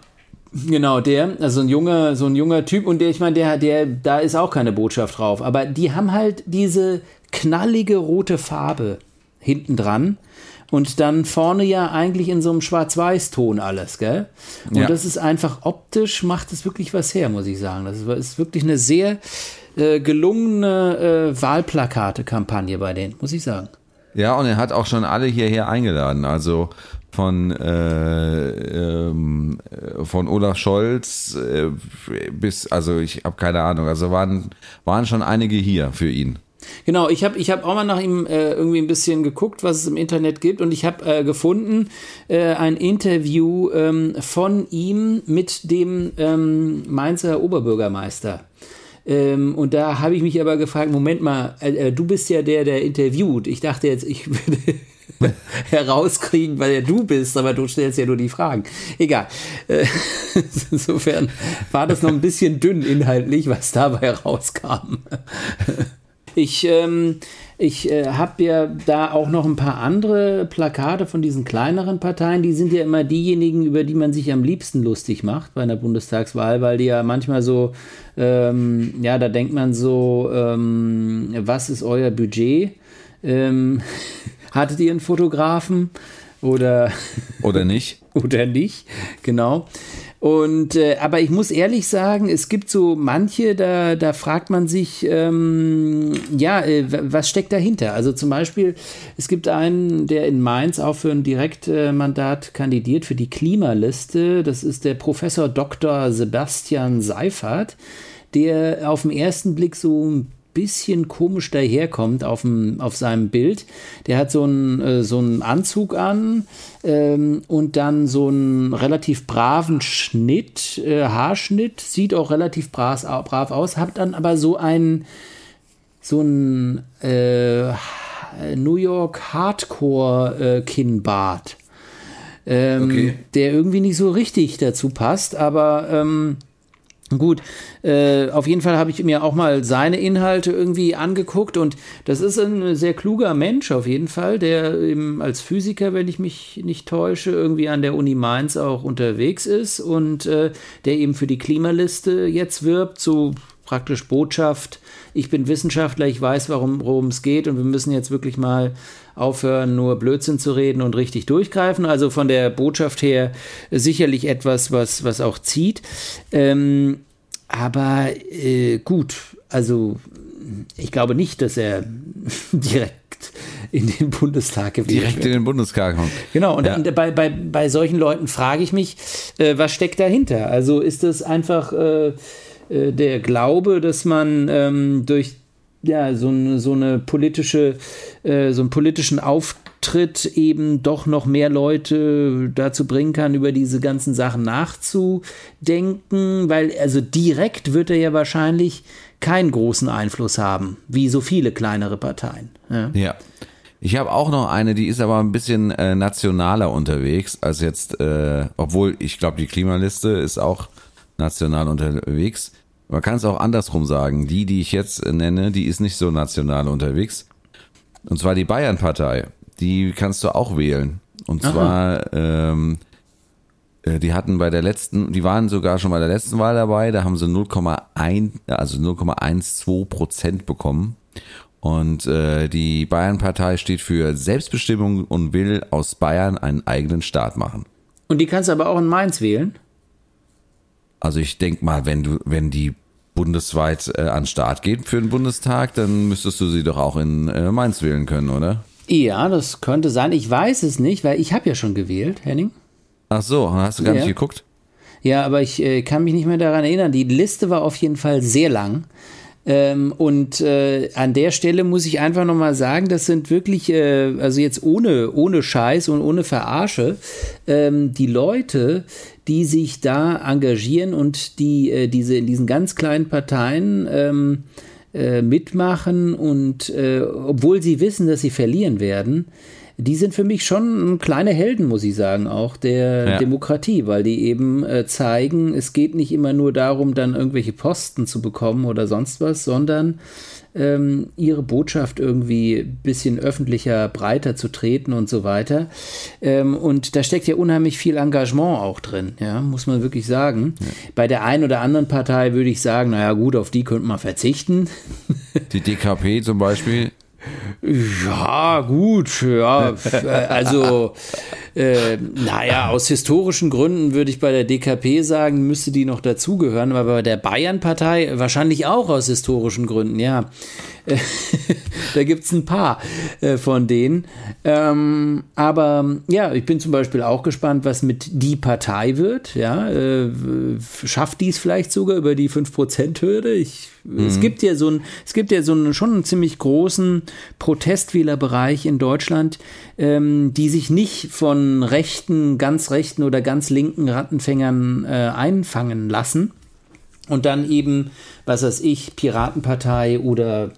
Genau, der, also ein junger, so ein junger Typ und der, ich meine, der, der, da ist auch keine Botschaft drauf. Aber die haben halt diese knallige rote Farbe hinten dran. Und dann vorne ja eigentlich in so einem Schwarz-Weiß-Ton alles, gell? Und ja. das ist einfach optisch, macht es wirklich was her, muss ich sagen. Das ist wirklich eine sehr äh, gelungene äh, Wahlplakate-Kampagne bei denen, muss ich sagen. Ja, und er hat auch schon alle hierher eingeladen. Also von, äh, ähm, von Olaf Scholz äh, bis, also ich habe keine Ahnung, also waren, waren schon einige hier für ihn. Genau, ich habe ich hab auch mal nach ihm äh, irgendwie ein bisschen geguckt, was es im Internet gibt und ich habe äh, gefunden äh, ein Interview ähm, von ihm mit dem ähm, Mainzer Oberbürgermeister. Ähm, und da habe ich mich aber gefragt, Moment mal, äh, äh, du bist ja der, der interviewt. Ich dachte jetzt, ich würde herauskriegen, weil ja du bist, aber du stellst ja nur die Fragen. Egal. Äh, insofern war das noch ein bisschen dünn inhaltlich, was dabei rauskam. Ich, ähm, ich äh, habe ja da auch noch ein paar andere Plakate von diesen kleineren Parteien. Die sind ja immer diejenigen, über die man sich am liebsten lustig macht bei einer Bundestagswahl, weil die ja manchmal so, ähm, ja, da denkt man so, ähm, was ist euer Budget? Ähm, hattet ihr einen Fotografen? Oder, oder nicht? oder nicht, genau. Und äh, aber ich muss ehrlich sagen, es gibt so manche, da, da fragt man sich, ähm, ja, äh, was steckt dahinter? Also zum Beispiel, es gibt einen, der in Mainz auch für ein Direktmandat kandidiert für die Klimaliste. Das ist der Professor Dr. Sebastian Seifert, der auf den ersten Blick so ein bisschen komisch daherkommt auf, dem, auf seinem Bild. Der hat so einen, äh, so einen Anzug an ähm, und dann so einen relativ braven Schnitt, äh, Haarschnitt, sieht auch relativ brav, brav aus, hat dann aber so einen, so einen äh, New York Hardcore äh, Kinnbart. Ähm, okay. Der irgendwie nicht so richtig dazu passt, aber ähm, Gut, äh, auf jeden Fall habe ich mir auch mal seine Inhalte irgendwie angeguckt und das ist ein sehr kluger Mensch auf jeden Fall, der eben als Physiker, wenn ich mich nicht täusche, irgendwie an der Uni Mainz auch unterwegs ist und äh, der eben für die Klimaliste jetzt wirbt, so praktisch Botschaft, ich bin Wissenschaftler, ich weiß, worum es geht und wir müssen jetzt wirklich mal aufhören, nur Blödsinn zu reden und richtig durchgreifen. Also von der Botschaft her sicherlich etwas, was, was auch zieht. Ähm, aber äh, gut, also ich glaube nicht, dass er direkt in den Bundestag gewählt Direkt wird. in den Bundestag kommt. Genau, und Ja. bei, bei, bei solchen Leuten frage ich mich, äh, was steckt dahinter? Also ist das einfach äh, äh, der Glaube, dass man ähm, durch ja, so, so eine politische, äh, so einen politischen Auftritt eben doch noch mehr Leute dazu bringen kann, über diese ganzen Sachen nachzudenken, weil also direkt wird er ja wahrscheinlich keinen großen Einfluss haben, wie so viele kleinere Parteien. Ja. Ja. Ich habe auch noch eine, die ist aber ein bisschen äh, nationaler unterwegs als jetzt, äh, obwohl ich glaube, die Klimaliste ist auch national unterwegs. Man kann es auch andersrum sagen. Die, die ich jetzt nenne, die ist nicht so national unterwegs. Und zwar die Bayern-Partei. Die kannst du auch wählen. Und zwar, ähm, äh, die hatten bei der letzten, die waren sogar schon bei der letzten Wahl dabei, da haben sie 0,1, also 0,12 Prozent bekommen. Und äh, die Bayern-Partei steht für Selbstbestimmung und will aus Bayern einen eigenen Staat machen. Und die kannst du aber auch in Mainz wählen. Also ich denk mal, wenn du, wenn die bundesweit äh, an den Start geht für den Bundestag, dann müsstest du sie doch auch in äh, Mainz wählen können, oder? Ja, das könnte sein. Ich weiß es nicht, weil ich habe ja schon gewählt, Henning. Ach so, hast du gar Ja. nicht geguckt? Ja, aber ich äh, kann mich nicht mehr daran erinnern. Die Liste war auf jeden Fall sehr lang. Ähm, und äh, an der Stelle muss ich einfach nochmal sagen, das sind wirklich, äh, also jetzt ohne, ohne Scheiß und ohne Verarsche, ähm, die Leute, die sich da engagieren und die äh, diese in diesen ganz kleinen Parteien ähm, äh, mitmachen und äh, obwohl sie wissen, dass sie verlieren werden, die sind für mich schon kleine Helden, muss ich sagen, auch der Ja. Demokratie, weil die eben äh, zeigen, es geht nicht immer nur darum, dann irgendwelche Posten zu bekommen oder sonst was, sondern ähm, ihre Botschaft irgendwie ein bisschen öffentlicher, breiter zu treten und so weiter. Ähm, und da steckt ja unheimlich viel Engagement auch drin, ja, muss man wirklich sagen. Bei der einen oder anderen Partei würde ich sagen, naja gut, auf die könnte man verzichten. Die DKP zum Beispiel. Ja, gut, ja, also, äh, naja, aus historischen Gründen würde ich bei der DKP sagen, müsste die noch dazugehören, aber bei der Bayern-Partei wahrscheinlich auch aus historischen Gründen, ja. Da gibt's ein paar äh, von denen. Ähm, aber ja, ich bin zum Beispiel auch gespannt, was mit die Partei wird. Ja, äh, schafft dies vielleicht sogar über die 5%-Hürde? Ich, Es gibt ja so ein, es gibt ja so einen schon einen ziemlich großen Protestwählerbereich in Deutschland, ähm, die sich nicht von rechten, ganz rechten oder ganz linken Rattenfängern äh, einfangen lassen und dann eben, was weiß ich, Piratenpartei oder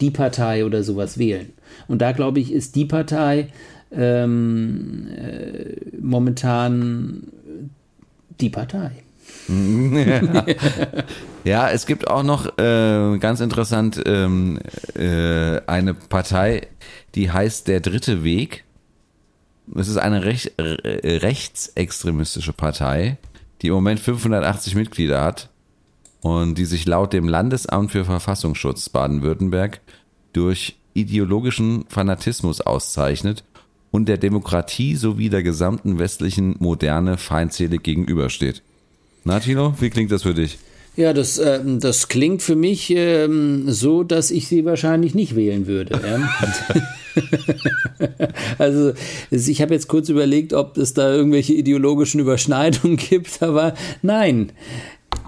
die Partei oder sowas wählen. Und da glaube ich, ist die Partei ähm, äh, momentan die Partei. Ja, es gibt auch noch äh, ganz interessant ähm, äh, eine Partei, die heißt Der Dritte Weg. Es ist eine rech äh, rechtsextremistische Partei, die im Moment 580 Mitglieder hat und die sich laut dem Landesamt für Verfassungsschutz Baden-Württemberg durch ideologischen Fanatismus auszeichnet und der Demokratie sowie der gesamten westlichen Moderne feindselig gegenübersteht. Na, Tino, wie klingt das für dich? Ja, das, ähm, das klingt für mich ähm, so, dass ich sie wahrscheinlich nicht wählen würde. Ja? also ich habe jetzt kurz überlegt, ob es da irgendwelche ideologischen Überschneidungen gibt, aber nein,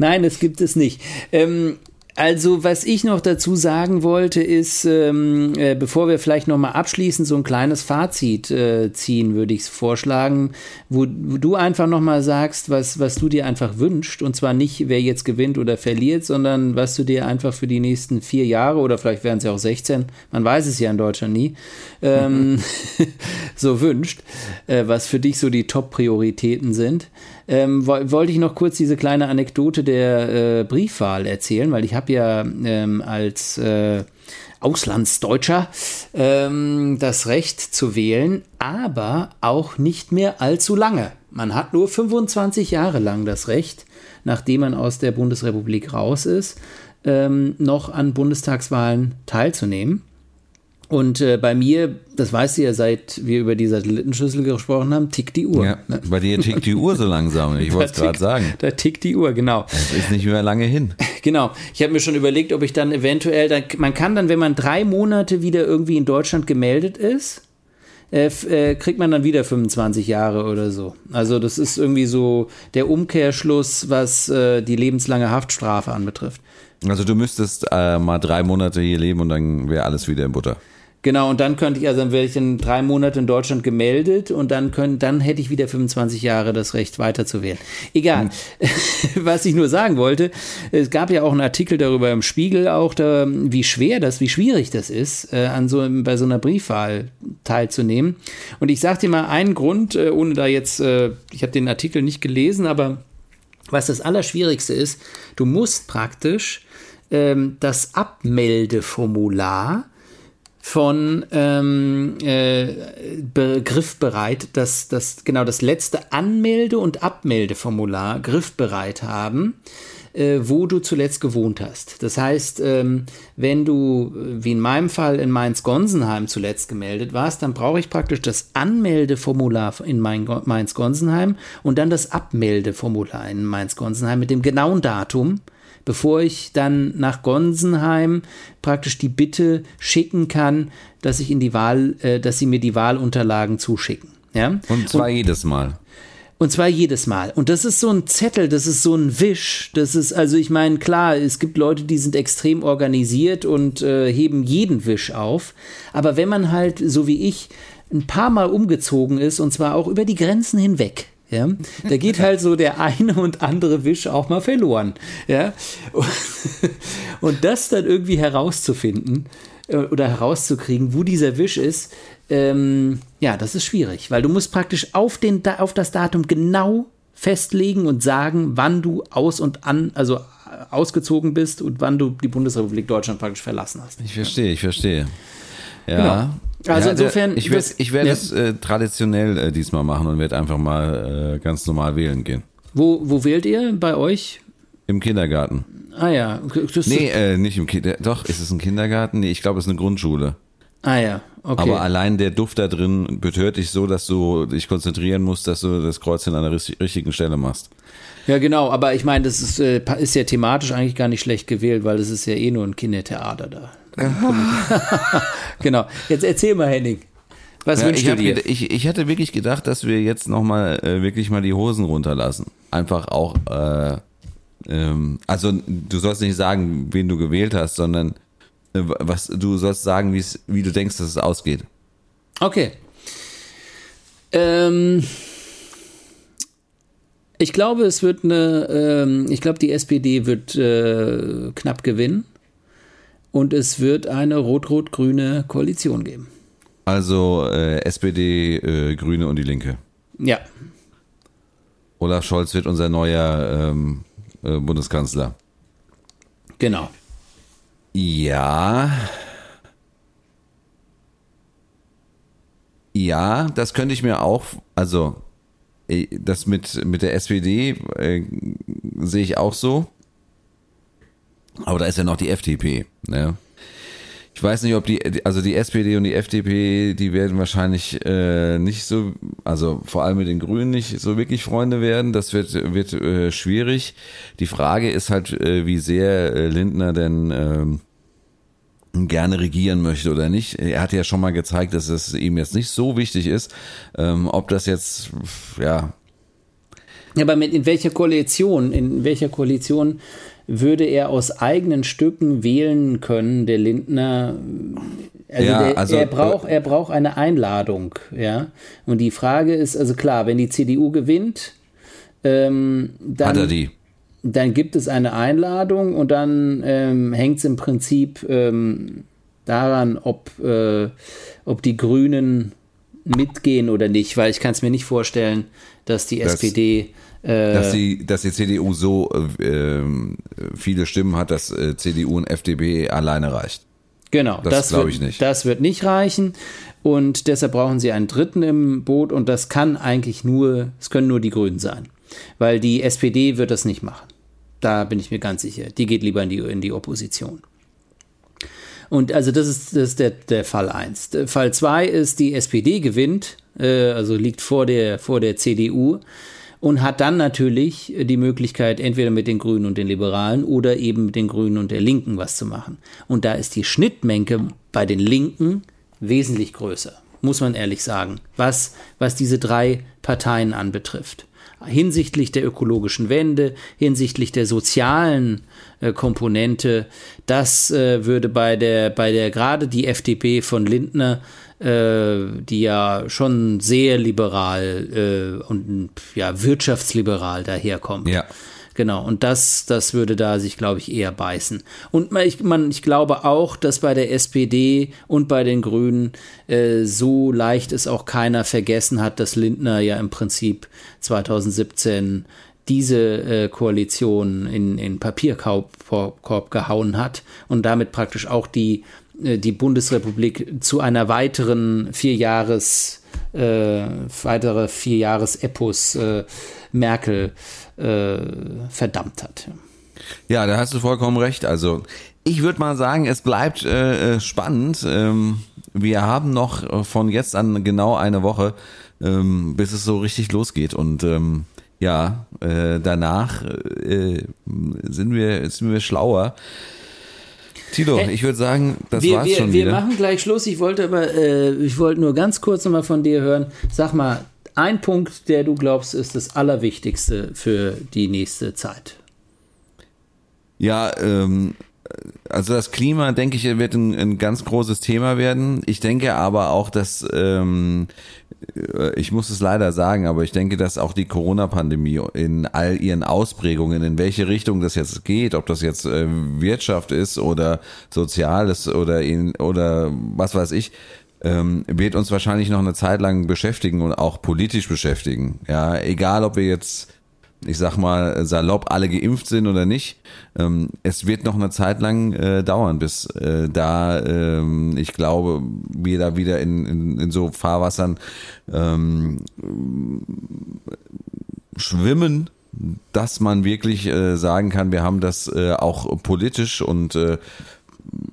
nein, es gibt es nicht. Ähm, also, was ich noch dazu sagen wollte, ist, ähm, äh, bevor wir vielleicht nochmal abschließend so ein kleines Fazit äh, ziehen, würde ich vorschlagen, wo, wo du einfach nochmal sagst, was, was du dir einfach wünschst. Und zwar nicht, wer jetzt gewinnt oder verliert, sondern was du dir einfach für die nächsten vier Jahre oder vielleicht wären es ja auch 16, man weiß es ja in Deutschland nie, ähm, so wünscht, äh, was für dich so die Top-Prioritäten sind. Ähm, woll- wollte ich noch kurz diese kleine Anekdote der äh, Briefwahl erzählen, weil ich habe ja ähm, als äh, Auslandsdeutscher ähm, das Recht zu wählen, aber auch nicht mehr allzu lange. Man hat nur 25 Jahre lang das Recht, nachdem man aus der Bundesrepublik raus ist, ähm, noch an Bundestagswahlen teilzunehmen. Und äh, bei mir, das weißt du ja, seit wir über die Satellitenschüssel gesprochen haben, tickt die Uhr. Ja, bei dir tickt die Uhr so langsam. Ich wollte es gerade sagen. Da tickt die Uhr, genau. Es ist nicht mehr lange hin. Genau. Ich habe mir schon überlegt, ob ich dann eventuell, dann, man kann dann, wenn man drei Monate wieder irgendwie in Deutschland gemeldet ist, äh, äh, kriegt man dann wieder 25 Jahre oder so. Also das ist irgendwie so der Umkehrschluss, was äh, die lebenslange Haftstrafe anbetrifft. Also du müsstest äh, mal drei Monate hier leben und dann wäre alles wieder in Butter. Genau, und dann könnte ich, also dann wäre ich in drei Monate in Deutschland gemeldet und dann können, dann hätte ich wieder 25 Jahre das Recht weiterzuwählen. Egal. Was ich nur sagen wollte, es gab ja auch einen Artikel darüber im Spiegel, auch da, wie schwer das, wie schwierig das ist, äh, an so bei so einer Briefwahl teilzunehmen. Und ich sag dir mal einen Grund, äh, ohne da jetzt, äh, ich habe den Artikel nicht gelesen, aber was das Allerschwierigste ist, du musst praktisch ähm, das Abmeldeformular von ähm, äh, begriffbereit, das, das genau das letzte Anmelde- und Abmeldeformular griffbereit haben, äh, wo du zuletzt gewohnt hast. Das heißt, ähm, wenn du, äh, wie in meinem Fall, in Mainz-Gonsenheim zuletzt gemeldet warst, dann brauche ich praktisch das Anmeldeformular in Main- Mainz-Gonsenheim und dann das Abmeldeformular in Mainz-Gonsenheim mit dem genauen Datum, bevor ich dann nach Gonsenheim praktisch die Bitte schicken kann, dass ich in die Wahl, äh, dass sie mir die Wahlunterlagen zuschicken. Ja? Und zwar jedes Mal. Und zwar jedes Mal. Und das ist so ein Zettel, das ist so ein Wisch. Das ist, also ich meine, klar, es gibt Leute, die sind extrem organisiert und äh, heben jeden Wisch auf. Aber wenn man halt, so wie ich, ein paar Mal umgezogen ist, und zwar auch über die Grenzen hinweg, ja, da geht halt so der eine und andere Wisch auch mal verloren. Ja. Und das dann irgendwie herauszufinden äh, oder herauszukriegen, wo dieser Wisch ist, ähm, ja, das ist schwierig, weil du musst praktisch auf, den, auf das Datum genau festlegen und sagen, wann du aus und an, also äh, ausgezogen bist und wann du die Bundesrepublik Deutschland praktisch verlassen hast. Ich verstehe, ich verstehe. Ja. Genau. Also ja, insofern, Ich werde ich werd ja. es äh, traditionell äh, diesmal machen und werde einfach mal äh, ganz normal wählen gehen. Wo, wo wählt ihr bei euch? Im Kindergarten. Ah ja, das, Nee, äh, nicht im Kindergarten. Doch, ist es ein Kindergarten? Nee, ich glaube, es ist eine Grundschule. ah ja, okay. Aber allein der Duft da drin betört dich so, dass du dich konzentrieren musst, dass du das Kreuzchen an der richt- richtigen Stelle machst. Ja, genau, aber ich meine, das ist, äh, ist ja thematisch eigentlich gar nicht schlecht gewählt, weil es ist ja eh nur ein Kindertheater da. genau. Jetzt erzähl mal, Henning. Was Ja, wünschst ich, du dir? ich, ich hatte wirklich gedacht, dass wir jetzt nochmal äh, wirklich mal die Hosen runterlassen. Einfach auch, äh, ähm, also du sollst nicht sagen, wen du gewählt hast, sondern äh, was du sollst sagen, wie du denkst, dass es ausgeht. Okay. Ähm, ich glaube, es wird eine, ähm, ich glaube, die SPD wird äh, knapp gewinnen und es wird eine rot-rot-grüne Koalition geben. Also äh, SPD, äh, Grüne und die Linke. Ja, Olaf Scholz wird unser neuer ähm, äh, Bundeskanzler. genau. Ja. Ja, das könnte ich mir auch, also äh, das mit, mit der SPD äh, sehe ich auch so. Aber da ist ja noch die FDP. Ne? Ich weiß nicht, ob die, also die SPD und die FDP, die werden wahrscheinlich äh, nicht so, also vor allem mit den Grünen nicht so wirklich Freunde werden. Das wird, wird äh, schwierig. Die Frage ist halt, äh, wie sehr äh, Lindner denn ähm, gerne regieren möchte oder nicht. Er hat ja schon mal gezeigt, dass es ihm jetzt nicht so wichtig ist. Ähm, ob das jetzt, ja, Ja, aber mit, in welcher Koalition, in welcher Koalition würde er aus eigenen Stücken wählen können, der Lindner? Also, Ja, der, also, er braucht, er braucht eine Einladung, ja. Und die Frage ist, also klar, wenn die CDU gewinnt, ähm, dann, dann gibt es eine Einladung und dann ähm, hängt es im Prinzip ähm, daran, ob, äh, ob die Grünen mitgehen oder nicht, weil ich kann es mir nicht vorstellen, dass die Das- SPD äh, Dass die, dass die CDU so äh, ähm, viele Stimmen hat, dass äh, CDU und FDP alleine reicht. Genau, Das das, glaub wird, ich nicht. das wird nicht reichen und deshalb brauchen sie einen Dritten im Boot und das kann eigentlich nur, es können nur die Grünen sein, weil die SPD wird das nicht machen. Da bin ich mir ganz sicher. Die geht lieber in die, in die Opposition. Und also das ist, das ist der, der Fall 1. Fall 2 ist, die SPD gewinnt, äh, also liegt vor der, vor der CDU und hat dann natürlich die Möglichkeit, entweder mit den Grünen und den Liberalen oder eben mit den Grünen und der Linken was zu machen. Und da ist die Schnittmenge bei den Linken wesentlich größer, muss man ehrlich sagen, was, was diese drei Parteien anbetrifft hinsichtlich der ökologischen Wende, hinsichtlich der sozialen äh, Komponente. Das äh, würde bei der, bei der gerade die FDP von Lindner, äh, die ja schon sehr liberal äh, und ja wirtschaftsliberal daherkommt. Ja. Genau, und das, das würde da sich, glaube ich, eher beißen. Und man, ich, man, ich glaube auch, dass bei der SPD und bei den Grünen äh, so leicht es auch keiner vergessen hat, dass Lindner ja im Prinzip 2017 diese äh, Koalition in, in Papierkorb Korb gehauen hat und damit praktisch auch die, die Bundesrepublik zu einer weiteren Vierjahres, äh, weitere Vierjahres-Epos äh, Merkel äh, verdammt hat. Ja, da hast du vollkommen recht. Also ich würde mal sagen, es bleibt äh, äh, spannend. Ähm, wir haben noch äh, von jetzt an genau eine Woche, ähm, bis es so richtig losgeht. Und ähm, ja, äh, danach äh, sind, wir, sind wir schlauer. Tilo, hey, ich würde sagen, das wir, war's wir, schon wir wieder. Wir machen gleich Schluss. Ich wollte aber, äh, ich wollte nur ganz kurz nochmal von dir hören. Sag mal, ein Punkt, der du glaubst, ist das Allerwichtigste für die nächste Zeit? Ja, ähm, also das Klima, denke ich, wird ein, ein, ganz großes Thema werden. Ich denke aber auch, dass, ähm, äh, ich muss es leider sagen, aber ich denke, dass auch die Corona-Pandemie in all ihren Ausprägungen, in welche Richtung das jetzt geht, ob das jetzt äh, Wirtschaft ist oder Soziales oder, in, oder was weiß ich, ähm, wird uns wahrscheinlich noch eine Zeit lang beschäftigen und auch politisch beschäftigen. Ja, egal ob wir jetzt, ich sag mal, salopp alle geimpft sind oder nicht. Ähm, es wird noch eine Zeit lang äh, dauern, bis äh, da, ähm, ich glaube, wir da wieder in, in, in so Fahrwassern ähm, schwimmen, dass man wirklich äh, sagen kann, wir haben das äh, auch politisch und äh,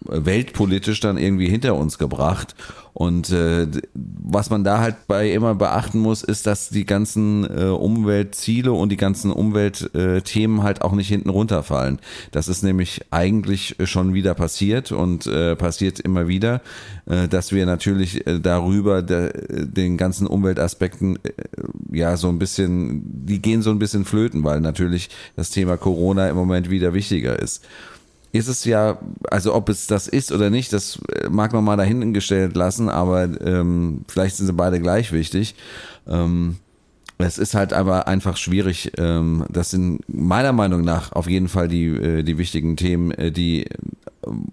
weltpolitisch dann irgendwie hinter uns gebracht. Und äh, was man da halt bei immer beachten muss, ist, dass die ganzen äh, Umweltziele und die ganzen Umweltthemen äh, halt auch nicht hinten runterfallen. Das ist nämlich eigentlich schon wieder passiert und äh, passiert immer wieder, äh, dass wir natürlich äh, darüber de, den ganzen Umweltaspekten äh, ja so ein bisschen, die gehen so ein bisschen flöten, weil natürlich das Thema Corona im Moment wieder wichtiger ist ist es ja, also ob es das ist oder nicht, das äh, mag man mal dahingestellt lassen, aber ähm, vielleicht sind sie beide gleich wichtig. Ähm, es ist halt aber einfach schwierig. Ähm, das sind meiner Meinung nach auf jeden Fall die, äh, die wichtigen Themen, äh, die äh,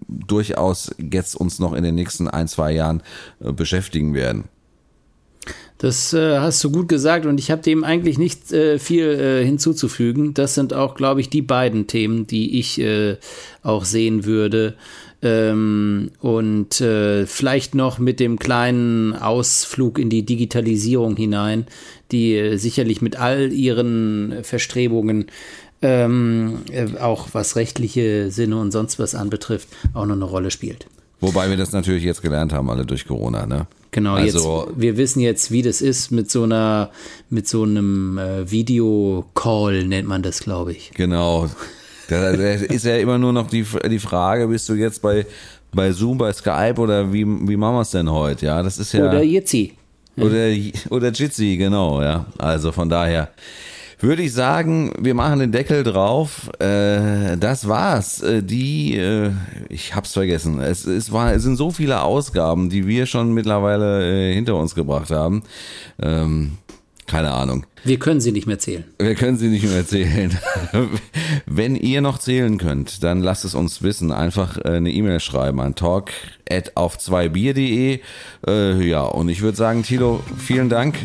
durchaus jetzt uns noch in den nächsten ein, zwei Jahren äh, beschäftigen werden. Das äh, hast du gut gesagt und ich habe dem eigentlich nicht äh, viel äh, hinzuzufügen. Das sind auch, glaube ich, die beiden Themen, die ich äh, auch sehen würde. Ähm, und äh, vielleicht noch mit dem kleinen Ausflug in die Digitalisierung hinein, die äh, sicherlich mit all ihren Verstrebungen ähm, auch was rechtliche Sinne und sonst was anbetrifft, auch noch eine Rolle spielt. Wobei wir das natürlich jetzt gelernt haben, alle durch Corona, ne? Genau, also, jetzt, wir wissen jetzt, wie das ist mit so einer, mit so einem äh, Videocall, nennt man das, glaube ich. Genau. Da, da ist ja immer nur noch die, die Frage, bist du jetzt bei, bei Zoom, bei Skype oder wie, wie machen wir es denn heute? Ja, das ist ja. Oder Jitsi. Oder, oder Jitsi, genau, ja. Also von daher würde ich sagen, wir machen den Deckel drauf. Äh, das war's. Äh, die, äh, ich hab's vergessen. Es, es, war, es sind so viele Ausgaben, die wir schon mittlerweile äh, hinter uns gebracht haben. Ähm, keine Ahnung. Wir können sie nicht mehr zählen. Wir können sie nicht mehr zählen. Wenn ihr noch zählen könnt, dann lasst es uns wissen. Einfach äh, eine E-Mail schreiben an talk auf 2bier.de. Äh, ja, und ich würde sagen, Tilo, vielen Dank.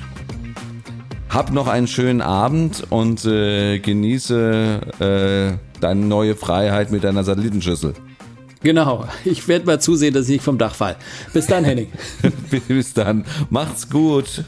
Hab noch einen schönen Abend und äh, genieße äh, deine neue Freiheit mit deiner Satellitenschüssel. Genau, ich werde mal zusehen, dass ich nicht vom Dach fall. Bis dann, Henning. Bis dann. Macht's gut.